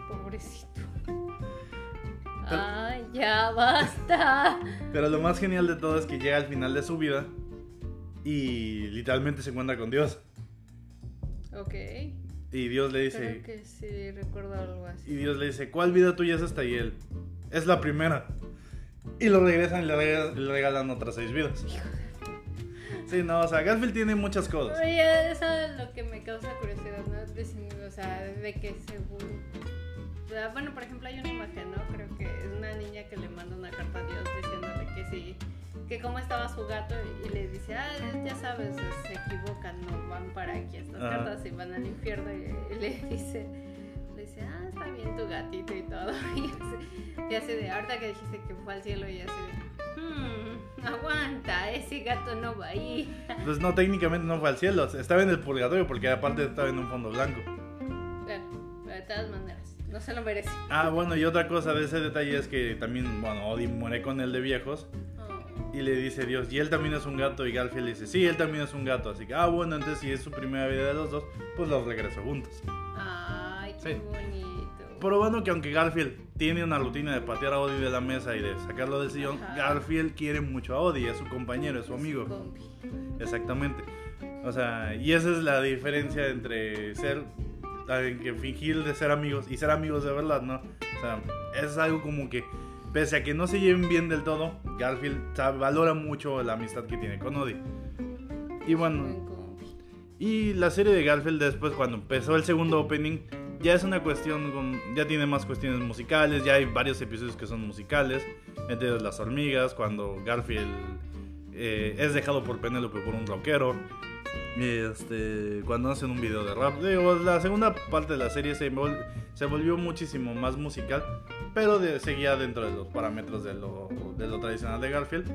Pobrecito. Ay, ya basta. Pero lo más genial de todo es que llega al final de su vida y literalmente se encuentra con Dios. Ok. Y Dios le dice, Creo que sí recuerdo algo así. y Dios le dice, "¿Cuál vida tuya es esta?" y él, "Es la primera." Y lo regresan y le regalan, le regalan otras seis vidas. Sí, no, o sea, Garfield tiene muchas cosas. Oye, eso es lo que me causa curiosidad, ¿no? De o sea, de que según... bueno, por ejemplo, hay una imagen, ¿no? Creo que es una niña que le manda una carta a Dios diciéndole que sí, que cómo estaba su gato y le dice, ah, ya sabes, se equivocan, no van para aquí estas Ajá. cartas y van al infierno y, le dice... Le dice, ah, está bien tu gatito y todo. Y así, y así de, ahorita que dijiste que fue al cielo y así de, hmm, aguanta, ese gato no va ahí. Pues no, técnicamente no fue al cielo, estaba en el purgatorio porque aparte estaba en un fondo blanco. Bueno, de todas maneras, no se lo merece. Ah, bueno, y otra cosa de ese detalle es que también, bueno, Odin muere con él de viejos Oh, y le dice Dios, y él también es un gato, y Garfield le dice, sí, él también es un gato, así que, ah, bueno, entonces si es su primera vida de los dos, pues los regreso juntos. Ay, qué Sí. bonito. Probando que aunque Garfield tiene una rutina de patear a Odie de la mesa y de sacarlo del sillón, Ajá. Garfield quiere mucho a Odie, es su compañero, es su amigo. Exactamente. O sea, y esa es la diferencia entre ser, que fingir de ser amigos y ser amigos de verdad, ¿no? O sea, es algo como que, pese a que no se lleven bien del todo, Garfield sabe- valora mucho la amistad que tiene con Odie. Y bueno, y la serie de Garfield después, cuando empezó el segundo opening, ya es una cuestión, con, ya tiene más cuestiones musicales, ya hay varios episodios que son musicales, entre las hormigas, cuando Garfield eh, es dejado por Penélope por un rockero, este, cuando hacen un video de rap. Digo, la segunda parte de la serie se, se volvió muchísimo más musical, pero de- seguía dentro de los parámetros de lo, de lo tradicional de Garfield.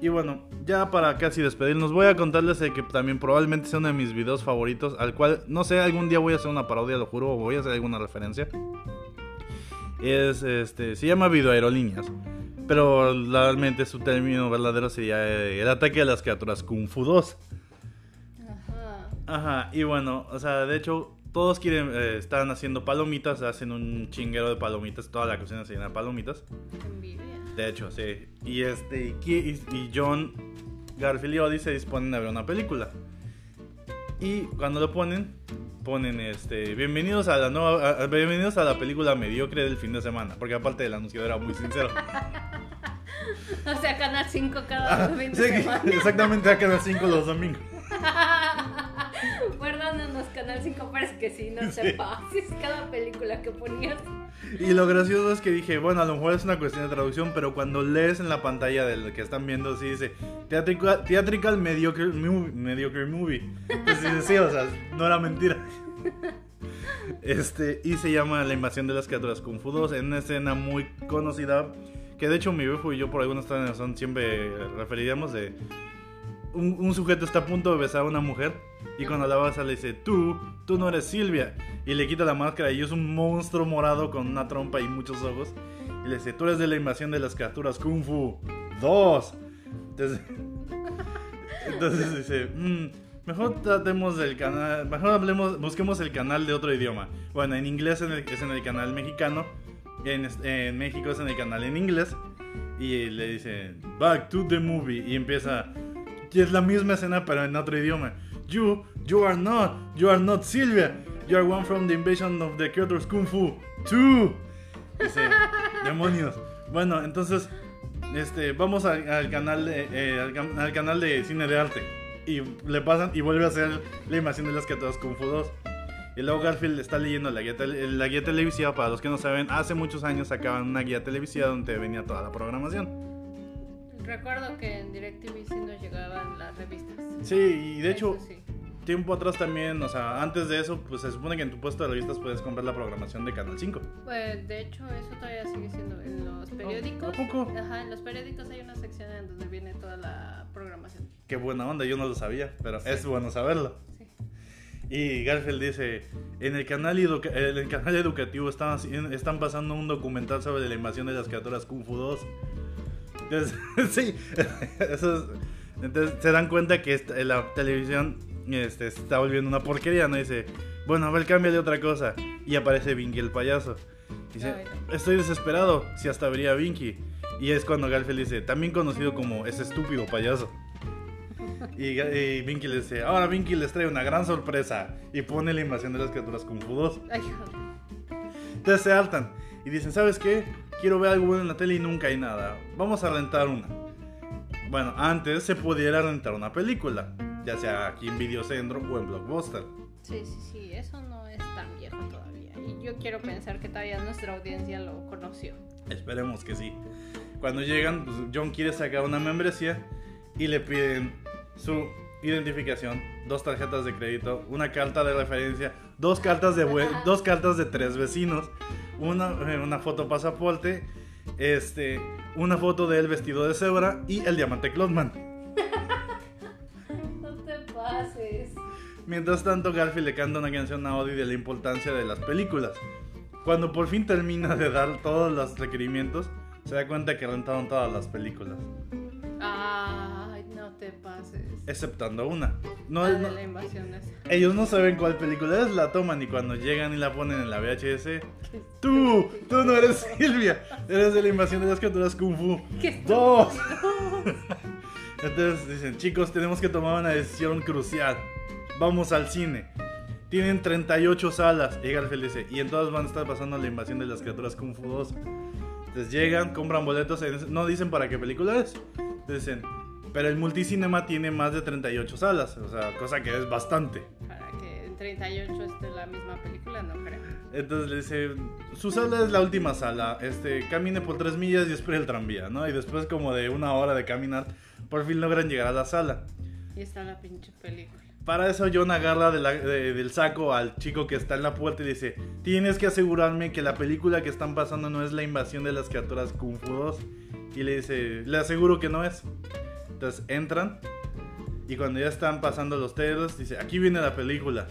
Y bueno, ya para casi despedirnos, voy a contarles que también probablemente sea uno de mis videos favoritos, al cual, no sé, algún día voy a hacer una parodia, lo juro, o voy a hacer alguna referencia. Es, este, se llama Videoaerolíneas, pero realmente su término verdadero sería eh, el ataque a las criaturas Kung Fu 2. Ajá. Y bueno, o sea, de hecho, todos quieren, eh, están haciendo palomitas, hacen un chinguero de palomitas, toda la cocina se llena de palomitas. Envidia. De hecho, sí. Y este, y, y John, Garfield y Odie se disponen a ver una película. Y cuando lo ponen, ponen este, bienvenidos a la nueva, a- bienvenidos a la película mediocre del fin de semana, porque aparte del anuncio era muy sincero. O sea, Canal 5 cada fin de Sí, exactamente a cada 5 los domingos. Perdónanos, Canal 5, pero es que sí, no te pases cada película que ponías. Y lo gracioso es que dije, bueno, a lo mejor es una cuestión de traducción, pero cuando lees en la pantalla de lo que están viendo, sí dice Theatrical, theatrical mediocre, movie, mediocre movie. Entonces sí, o sea, no era mentira. Este, y se llama La invasión de las criaturas Kung Fu 2, en una escena muy conocida, que de hecho mi viejo y yo por alguna razón siempre referiríamos de... Un, un, sujeto está a punto de besar a una mujer y cuando la besa le dice, tú, tú no eres Silvia. Y le quita la máscara y es un monstruo morado con una trompa y muchos ojos. Y le dice, tú eres de la invasión de las criaturas Kung Fu 2. Entonces, entonces dice, mmm, Mejor tratemos del canal, mejor hablemos, busquemos el canal de otro idioma. Bueno, en inglés es en el canal mexicano, en, en, México es en el canal en inglés. Y le dice, back to the movie. Y empieza, y es la misma escena pero en otro idioma. You, you are not, you are not Silvia. You are one from the invasion of the creators Kung Fu. Two. Dice, demonios. Bueno, entonces, este, vamos al, canal de, eh, al, al canal de cine de arte y le pasan y vuelve a hacer la invasión de las criaturas Kung Fu 2. Y luego Garfield está leyendo la guía, la guía televisiva, para los que no saben, hace muchos años sacaban una guía televisiva donde venía toda la programación. Recuerdo que en DirecTV sí nos llegaban las revistas. Sí, y de hecho, tiempo atrás también, o sea, antes de eso, pues se supone que en tu puesto de revistas puedes comprar la programación de Canal 5. Pues de hecho, eso todavía sigue siendo en los periódicos. ¿A poco? Ajá, en los periódicos hay una sección en donde viene toda la programación. Qué buena onda, yo no lo sabía, pero es bueno saberlo. Sí. Y Garfield dice, en el canal, en el canal educativo están, están pasando un documental sobre la invasión de las criaturas Kung Fu 2. Entonces, sí, eso entonces se dan cuenta que la televisión este, se está volviendo una porquería, ¿no? Dice, bueno, a ver, cambia de otra cosa. Y aparece Vinky el payaso. Dice, estoy desesperado, si hasta vería Vinky. Y es cuando Garfield dice, también conocido como ese estúpido payaso. Y, Vinky le dice, ahora Vinky les trae una gran sorpresa. Y pone la invasión de las criaturas con Fu Entonces se altan y dicen, ¿sabes qué? Quiero ver algo bueno en la tele y nunca hay nada. Vamos a rentar una. Bueno, antes se pudiera rentar una película ya sea aquí en Videocentro o en Blockbuster. Sí, sí, sí, eso no es tan viejo todavía. Y yo quiero pensar que todavía nuestra audiencia lo conoció. Esperemos que sí. Cuando llegan, pues, John quiere sacar una membresía y le piden su identificación, dos tarjetas de crédito, una carta de referencia, dos cartas de dos cartas de tres vecinos, una, eh, una foto pasaporte, este, una foto del vestido de cebra y el diamante Clotman. Mientras tanto, Garfield le canta una canción a Odie de la importancia de las películas. Cuando por fin termina de dar todos los requerimientos, se da cuenta que rentaron todas las películas. No te pases. Exceptando una. No, la la invasión Ellos no saben cuál película es, la toman y cuando llegan y la ponen en la VHS, tú, tú no eres Silvia, eres de la invasión de las criaturas Kung Fu. Dos. Entonces dicen, chicos, tenemos que tomar una decisión crucial vamos al cine. Tienen 38 salas. Y Garfield dice, y en todas van a estar pasando la invasión de las criaturas Kung Fu 2. Entonces llegan, compran boletos, no dicen para qué película es. Dicen, pero el multicinema tiene más de 38 salas, o sea, cosa que es bastante. Para que en 38 esté la misma película, no creo. Entonces le dice, su sala es la última sala, este, camine por 3 millas y espere el tranvía, ¿no? Y después como de una hora de caminar, por fin logran llegar a la sala. Y está la pinche película. Para eso John agarra del saco al chico que está en la puerta y dice, tienes que asegurarme que la película que están pasando no es la invasión de las criaturas Kung Fu 2. Y le dice, le aseguro que no es. Entonces entran y cuando ya están pasando los trailers, dice, aquí viene la película.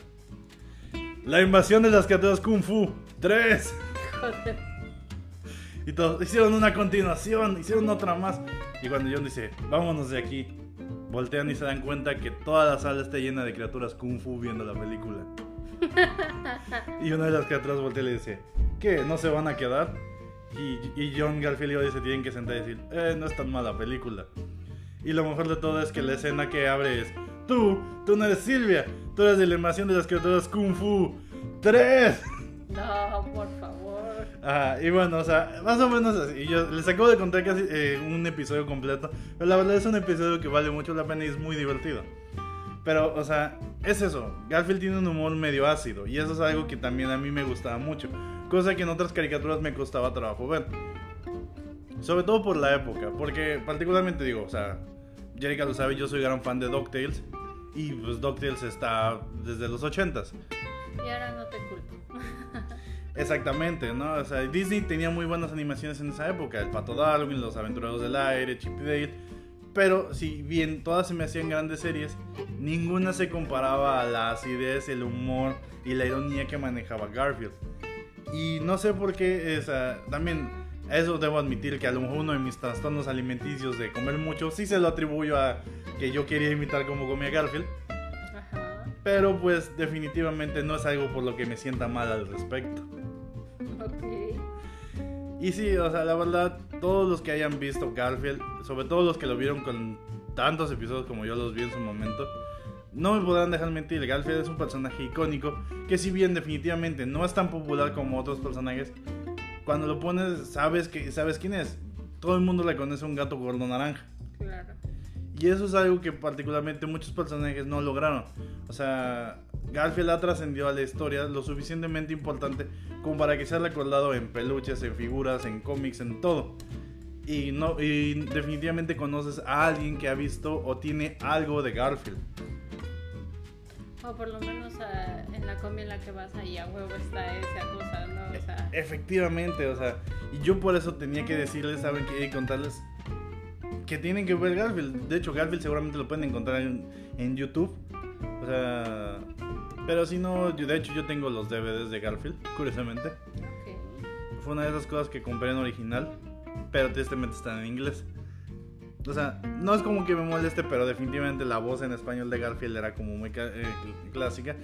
La invasión de las criaturas Kung Fu 3. Y todos hicieron una continuación, hicieron otra más. Y cuando John dice, vámonos de aquí voltean y se dan cuenta que toda la sala está llena de criaturas kung fu viendo la película. y una de las criaturas voltea y le dice, ¿qué? ¿No se van a quedar? Y, John Garfield dice, tienen que sentar y decir, eh, no es tan mala película. Y lo mejor de todo es que la escena que abre es, tú, tú no eres Silvia, tú eres de la invasión de las criaturas kung fu. ¡Tres! No, por favor. Ajá, y bueno, o sea, más o menos así. Yo les acabo de contar casi eh, un episodio completo. Pero la verdad es un episodio que vale mucho la pena y es muy divertido. Pero, o sea, es eso. Garfield tiene un humor medio ácido. Y eso es algo que también a mí me gustaba mucho. Cosa que en otras caricaturas me costaba trabajo ver. Sobre todo por la época. Porque particularmente digo, o sea, Jerica lo sabe, yo soy gran fan de DuckTales. Y pues DuckTales está desde los 80s. Y ahora no te culpo. Exactamente, ¿no? O sea, Disney tenía muy buenas animaciones en esa época. El Pato Darwin, Los Aventureros del Aire, Chip y Dale. Pero si bien todas se me hacían grandes series, ninguna se comparaba a la acidez, el humor y la ironía que manejaba Garfield. Y no sé por qué, esa, también eso debo admitir que a lo mejor uno de mis trastornos alimenticios de comer mucho sí se lo atribuyo a que yo quería imitar como comía Garfield. Ajá. Pero pues definitivamente no es algo por lo que me sienta mal al respecto. Ok. Y sí, o sea, la verdad, todos los que hayan visto Garfield, sobre todo los que lo vieron con tantos episodios como yo los vi en su momento, no me podrán dejar mentir, Garfield es un personaje icónico que si bien definitivamente no es tan popular como otros personajes, cuando lo pones sabes que sabes quién es. Todo el mundo le conoce a un gato gordo naranja. Claro. Y eso es algo que particularmente muchos personajes no lograron. O sea, Garfield ha trascendido a la historia lo suficientemente importante como para que sea recordado en peluches, en figuras, en cómics, en todo. Y, no, y definitivamente conoces a alguien que ha visto o tiene algo de Garfield. O por lo menos ah, en la combi en la que vas ahí a huevo está esa cosa, ¿no? O sea, Efectivamente, o sea, y yo por eso tenía que decirles, saben que contarles que tienen que ver Garfield. De hecho, Garfield seguramente lo pueden encontrar en, en YouTube. O sea, pero si no, yo- de hecho yo tengo los DVDs de Garfield, curiosamente. ok. Fue una de esas cosas que compré en original, pero tristemente están en inglés. O sea, no es como que me moleste, pero definitivamente la voz en español de Garfield era como muy eh, cl- clásica.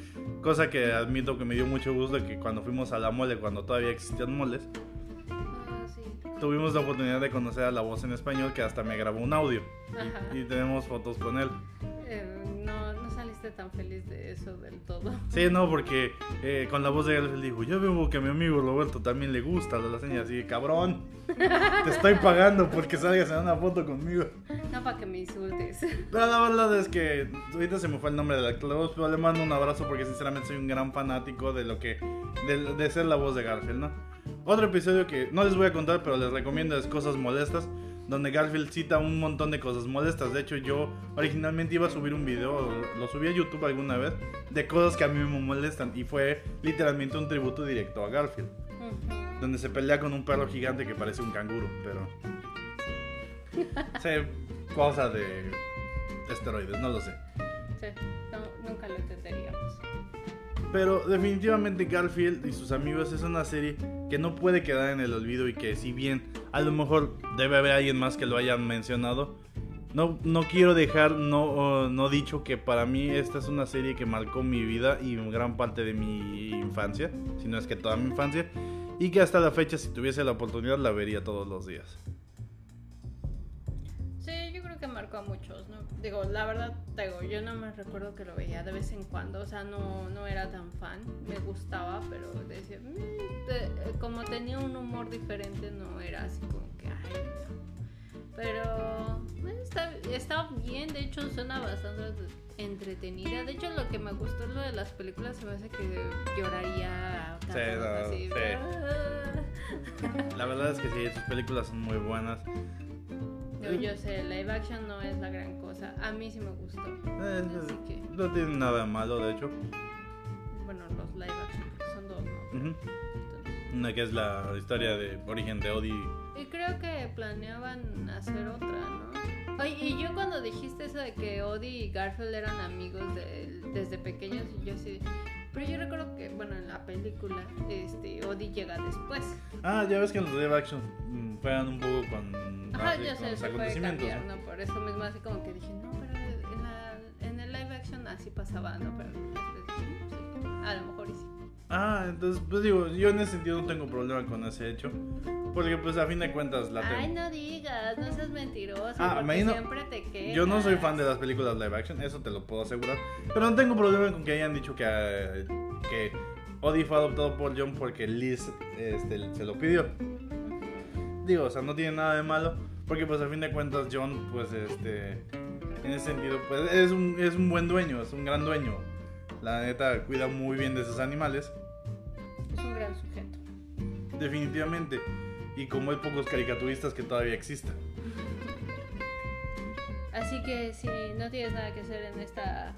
Cosa que admito que me dio mucho gusto que cuando fuimos a la mole, cuando todavía existían moles, Ah, sí. tuvimos la oportunidad de conocer a la voz en español que hasta me grabó un audio. Y tenemos fotos con él. Saliste tan feliz de eso del todo. Sí, no, porque eh, con la voz de Garfield dijo, yo veo que a mi amigo Roberto también le gusta la lasaña. Así, cabrón, te estoy pagando porque salgas en una foto conmigo. No para que me insultes. Pero la verdad es que ahorita se me fue el nombre del actor pero le mando un abrazo porque sinceramente soy un gran fanático de lo que de, de ser la voz de Garfield, ¿no? Otro episodio que no les voy a contar, pero les recomiendo es Cosas Molestas, donde Garfield cita un montón de cosas molestas. De hecho, yo originalmente iba a subir un video, lo subí a YouTube alguna vez, de cosas que a mí me molestan y fue literalmente un tributo directo a Garfield, donde se pelea con un perro gigante que parece un canguro, pero sí, cosa de esteroides, no lo sé. Sí, no, nunca lo entenderíamos. Pero definitivamente Garfield y sus amigos es una serie que no puede quedar en el olvido y que si bien a lo mejor debe haber alguien más que lo hayan mencionado, no, no quiero dejar no, no dicho que para mí esta es una serie que marcó mi vida y gran parte de mi infancia, si no es que toda mi infancia, y que hasta la fecha si tuviese la oportunidad la vería todos los días. Sí, yo creo que marcó a muchos. Digo, la verdad, digo, yo no me recuerdo que lo veía de vez en cuando, o sea, no, no era tan fan, me gustaba, pero decía, "Mm", te- como tenía un humor diferente, no era así como que, ay, no. Pero bueno, está, está bien, de hecho suena bastante entretenida. De hecho, lo que me gustó es lo de las películas, se me hace que lloraría Sí, tanto, no, así. sí. La verdad es que sí, sus películas son muy buenas. No, yo sé, live action no es la gran cosa. A mí sí me gustó. Eh, Así que, no tiene nada malo, de hecho. bueno, los live action, porque son dos, ¿no? Entonces, Una que es la historia de origen de Odie. y creo que planeaban hacer otra, ¿no? Oye, y yo cuando dijiste eso de que Odie y Garfield eran amigos de- desde pequeños, y yo así. Pero yo recuerdo que, bueno, en la película, este, Odie llega después. Ah, ya ves que en los live action mm, juegan un poco con, Ajá, así, yo con sé, los acontecimientos. cambiar, ¿no? ¿no? Por eso mismo así como que dije, no, pero en, la, en el live action así pasaba, ¿no? Pero después dije, "Mm, sí, a lo mejor y sí. Ah, entonces, pues digo, yo en ese sentido no tengo problema con ese hecho. Porque, pues a fin de cuentas, la Ay, no digas, no seas mentiroso, Ah, porque imagino- siempre te. Yo no soy fan de las películas live action, eso te lo puedo asegurar. Pero no tengo problema con que hayan dicho que, eh, que Odie fue adoptado por John porque Liz este, se lo pidió. Digo, o sea, no tiene nada de malo. Porque pues a fin de cuentas John, pues este... En ese sentido, pues es un, es un buen dueño, es un gran dueño. La neta cuida muy bien de sus animales. Es un gran sujeto. Definitivamente. Y como hay pocos caricaturistas que todavía existan. Así que si no tienes nada que hacer en esta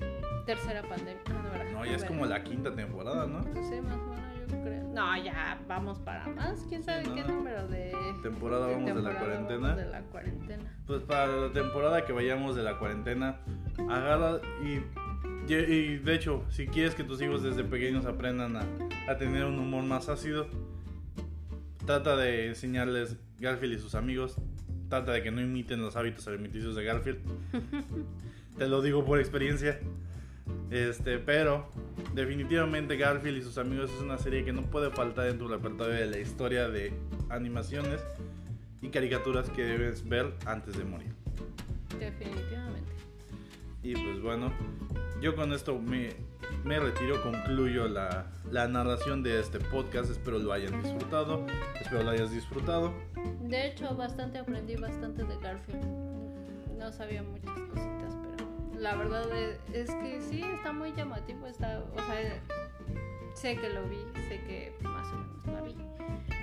tercera pandemia. Ah, no, ¿verdad? No, ya es como la quinta temporada, ¿no? No sé, más o menos yo creo. No, ya vamos para más. ¿Quién sabe Sí, qué ¿no? número de Temporada vamos de la temporada cuarentena. vamos de la cuarentena? Pues para la temporada que vayamos de la cuarentena, agarra y, y, de hecho, si quieres que tus hijos desde pequeños aprendan a, a tener un humor más ácido, trata de enseñarles Garfield y sus amigos. Trata de que no imiten los hábitos alimenticios de Garfield. Te lo digo por experiencia. Este, pero definitivamente Garfield y sus amigos es una serie que no puede faltar en tu repertorio de la historia de animaciones y caricaturas que debes ver antes de morir. Definitivamente. Y pues bueno, yo con esto me, me retiro, concluyo la, la narración de este podcast. Espero lo hayan disfrutado. Espero lo hayas disfrutado. De hecho, bastante aprendí bastante de Garfield. No sabía muchas cositas, pero la verdad es, es que sí, está muy llamativo. Está, o sea, sé que lo vi, sé que más o menos la vi.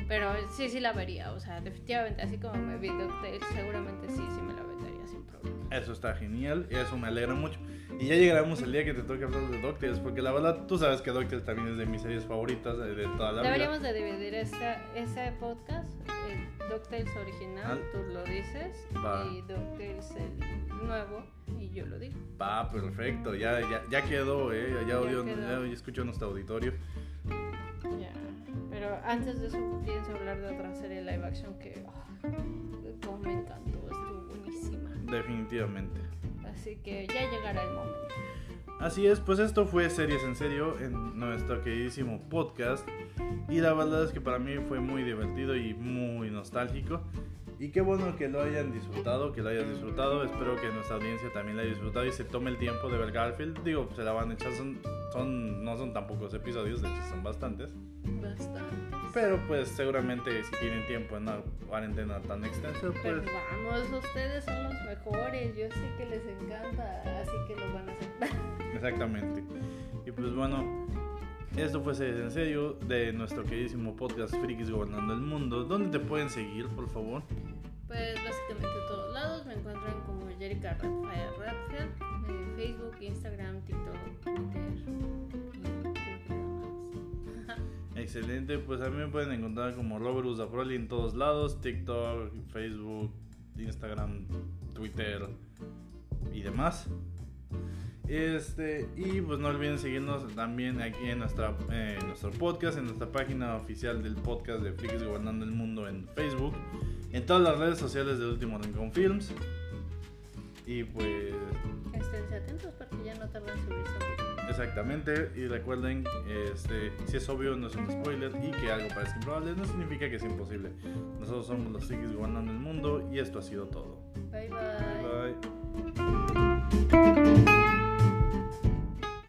Pero sí, sí la vería. O sea, definitivamente, así como me vi DuckTales, seguramente sí, sí me la vería sin problema. Eso está genial y eso me alegra mucho. Y ya llegaremos el día que te toque hablar de DuckTales, porque la verdad tú sabes que DuckTales también es de mis series favoritas de, toda la Deberíamos vida. de dividir esa, ese podcast, el DuckTales original, Al- tú lo dices, Va. y DuckTales el nuevo, y yo lo digo. Va, perfecto, ya, ya, ya quedó, eh, ya, Ya odio- quedó. ya escucho nuestro auditorio. Ya, pero antes de eso pienso hablar de otra serie live action que como me encantó, estuvo buenísima. Definitivamente. Así que ya llegará el momento. Así es, pues esto fue Series en Serio en nuestro queridísimo podcast. Y la verdad es que para mí fue muy divertido y muy nostálgico. Y qué bueno que lo hayan disfrutado, que lo hayas disfrutado. Espero que nuestra audiencia también lo haya disfrutado y se tome el tiempo de ver Garfield. Digo, se la van a echar, son, son, no son tan pocos episodios, de hecho son bastantes. Bastante. Pero pues seguramente si tienen tiempo en una cuarentena tan extensa, pues Pero vamos, ustedes son los mejores, yo sé que les encanta, así que lo van a hacer. Exactamente. Y pues bueno, esto fue Series en Serio de nuestro queridísimo podcast Frikis Gobernando el Mundo. ¿Dónde te pueden seguir, por favor? Pues básicamente en todos lados me encuentran como Jerica Rafael Radfield, en Facebook, Instagram, TikTok, Twitter y nada más. Excelente, pues a mí me pueden encontrar como Robert Usaproli en todos lados, TikTok, Facebook, Instagram, Twitter y demás. Este, y pues no olviden seguirnos también aquí en nuestra, eh, en nuestro podcast, en nuestra página oficial del podcast de Frikis Gobernando el Mundo en Facebook, en todas las redes sociales de Último Rincón Films. Y pues Esténse atentos porque ya no tardan en subirse. Exactamente, y recuerden, este, si es obvio no es un spoiler y que algo parezca improbable no significa que es imposible. Nosotros somos los Frikis gobernando el mundo y esto ha sido todo. Bye bye. Bye.